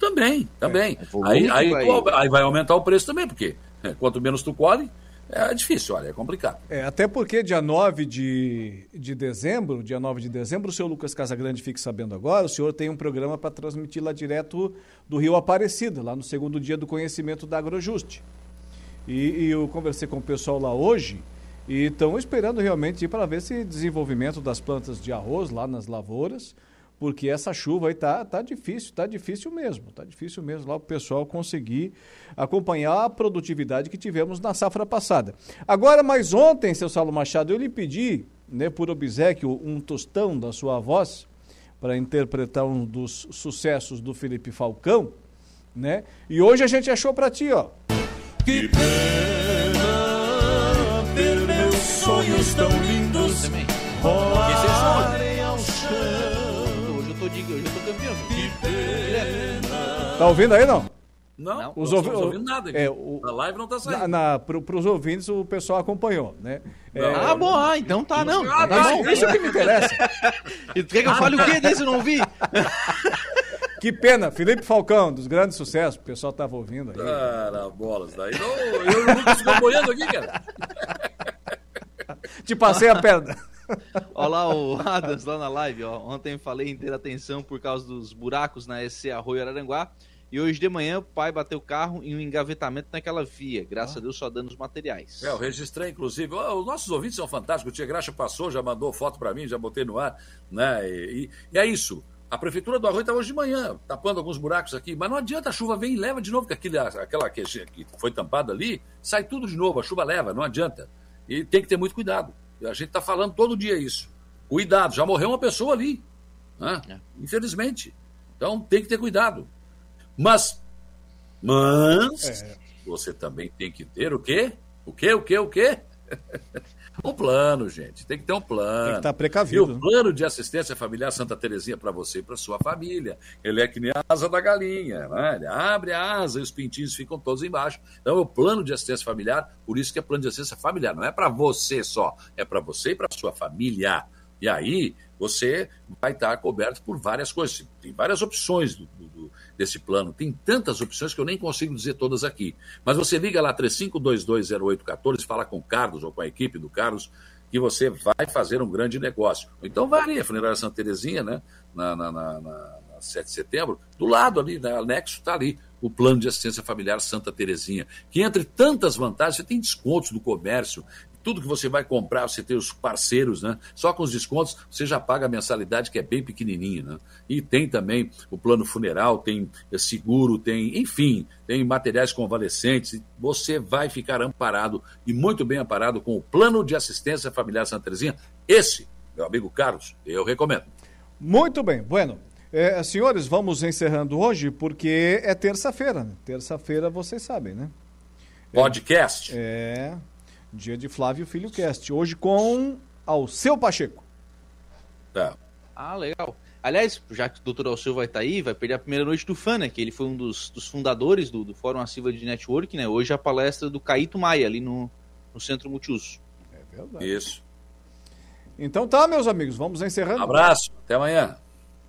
Também, também. É, é aí, aí, vai... aí vai aumentar o preço também, porque é, quanto menos tu colhe, é difícil, olha, é complicado. É, até porque dia 9 de, de dezembro, dia 9 de dezembro, o senhor Lucas Casagrande fique sabendo agora, o senhor tem um programa para transmitir lá direto do Rio Aparecida, lá no segundo dia do conhecimento da Agrojuste. E, e eu conversei com o pessoal lá hoje e estão esperando realmente ir para ver esse desenvolvimento das plantas de arroz lá nas lavouras, porque essa chuva aí tá, tá difícil, tá difícil mesmo, tá difícil mesmo lá o pessoal conseguir acompanhar a produtividade que tivemos na safra passada. Agora, mas ontem, seu Saulo Machado, eu lhe pedi, né, por obsequio, um tostão da sua voz para interpretar um dos sucessos do Felipe Falcão, né? E hoje a gente achou para ti, ó. Que pena ter meus sonhos tão lindos chão digo, eu já tô campeão. Tá ouvindo aí, não? Não, não os não ouvi... ouvindo nada. É, o... A live não tá saindo. Na, na, pro, os ouvintes, o pessoal acompanhou, né? É... Ah, bom, ah, então tá, não. Ah, tá bom, isso é que me interessa. <laughs> e tu quer que eu fale o quê desse? Eu não ouvi. <laughs> Que pena, Felipe Falcão, dos grandes sucessos, o pessoal tava ouvindo aí. Cara, bolas, daí não, eu não fico boiando aqui, cara. Te passei a perna. Olha <laughs> lá o Adams lá na live, ó. Ontem falei em ter atenção por causa dos buracos na SC Arroio Araranguá. E hoje de manhã o pai bateu o carro em um engavetamento naquela via. Graças ah. a Deus só danos materiais. É, eu registrei, inclusive. os nossos ouvintes são fantásticos. O Tia Graxa passou, já mandou foto para mim, já botei no ar. Né? E, e, e é isso. A prefeitura do Arroio está hoje de manhã, tapando alguns buracos aqui, mas não adianta, a chuva vem e leva de novo, porque aquele, aquela que, que foi tampada ali, sai tudo de novo, a chuva leva, não adianta. E tem que ter muito cuidado. A gente está falando todo dia isso. Cuidado, já morreu uma pessoa ali. Né? É. Infelizmente. Então tem que ter cuidado. Mas, mas é. você também tem que ter o quê? O quê? O quê? O quê? <laughs> Um plano, gente. Tem que ter um plano. Tem que estar precavido. E o plano de assistência familiar Santa Terezinha para você e para sua família. Ele é que nem a asa da galinha. Né? Ele abre a asa e os pintinhos ficam todos embaixo. Então é o plano de assistência familiar, por isso que é plano de assistência familiar. Não é para você só, é para você e para sua família. E aí você vai estar coberto por várias coisas. Tem várias opções do, do, desse plano. Tem tantas opções que eu nem consigo dizer todas aqui. Mas você liga lá 35220814, fala com o Carlos ou com a equipe do Carlos, que você vai fazer um grande negócio. Então varia, Funerária Santa Terezinha, né? Na, na, na, na 7 de setembro, do lado ali, né? anexo está ali, o plano de assistência familiar Santa Terezinha, que entre tantas vantagens, você tem descontos do comércio, tudo que você vai comprar, você tem os parceiros, né? Só com os descontos você já paga a mensalidade que é bem pequenininha, né? E tem também o plano funeral, tem eh, seguro, tem, enfim, tem materiais convalescentes. Você vai ficar amparado e muito bem amparado com o plano de assistência familiar Santa Terezinha. Esse, meu amigo Carlos, eu recomendo. Muito bem, bueno. É, senhores, vamos encerrando hoje porque é terça-feira. Né? Terça-feira vocês sabem, né? Podcast. É, Dia de Flávio Filho Cast. Hoje com ao seu Pacheco. É. Ah, legal. Aliás, já que o doutor Alceu vai estar tá aí, vai perder a primeira noite do FAN, né? Que ele foi um dos, dos fundadores do, do Fórum Assiva de Network, né? Hoje a palestra do Caíto Maia, ali no, no Centro Multiuso. É verdade. Isso. Então tá, meus amigos, vamos encerrando. Um abraço, até amanhã.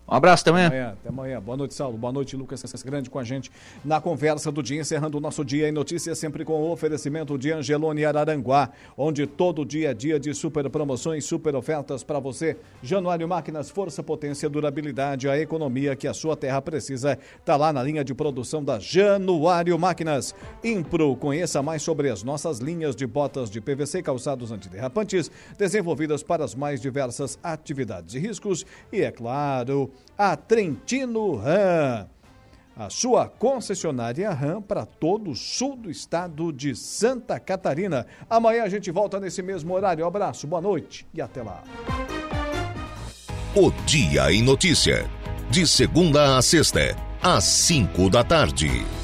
Um abraço, até amanhã. até amanhã. Até amanhã. Boa noite, Saulo. Boa noite, Lucas Grande com a gente na conversa do dia, encerrando o nosso dia em notícias, sempre com o oferecimento de Angelone Araranguá, onde todo dia é dia de super promoções, super ofertas para você. Januário Máquinas, força, potência, durabilidade, a economia que a sua terra precisa. Está lá na linha de produção da Januário Máquinas. Impro, conheça mais sobre as nossas linhas de botas de PVC calçados antiderrapantes, desenvolvidas para as mais diversas atividades e riscos. E, é claro, a Trentino Ram. A sua concessionária RAM para todo o sul do estado de Santa Catarina. Amanhã a gente volta nesse mesmo horário. Um abraço, boa noite e até lá. O Dia em Notícia. De segunda a sexta, às cinco da tarde.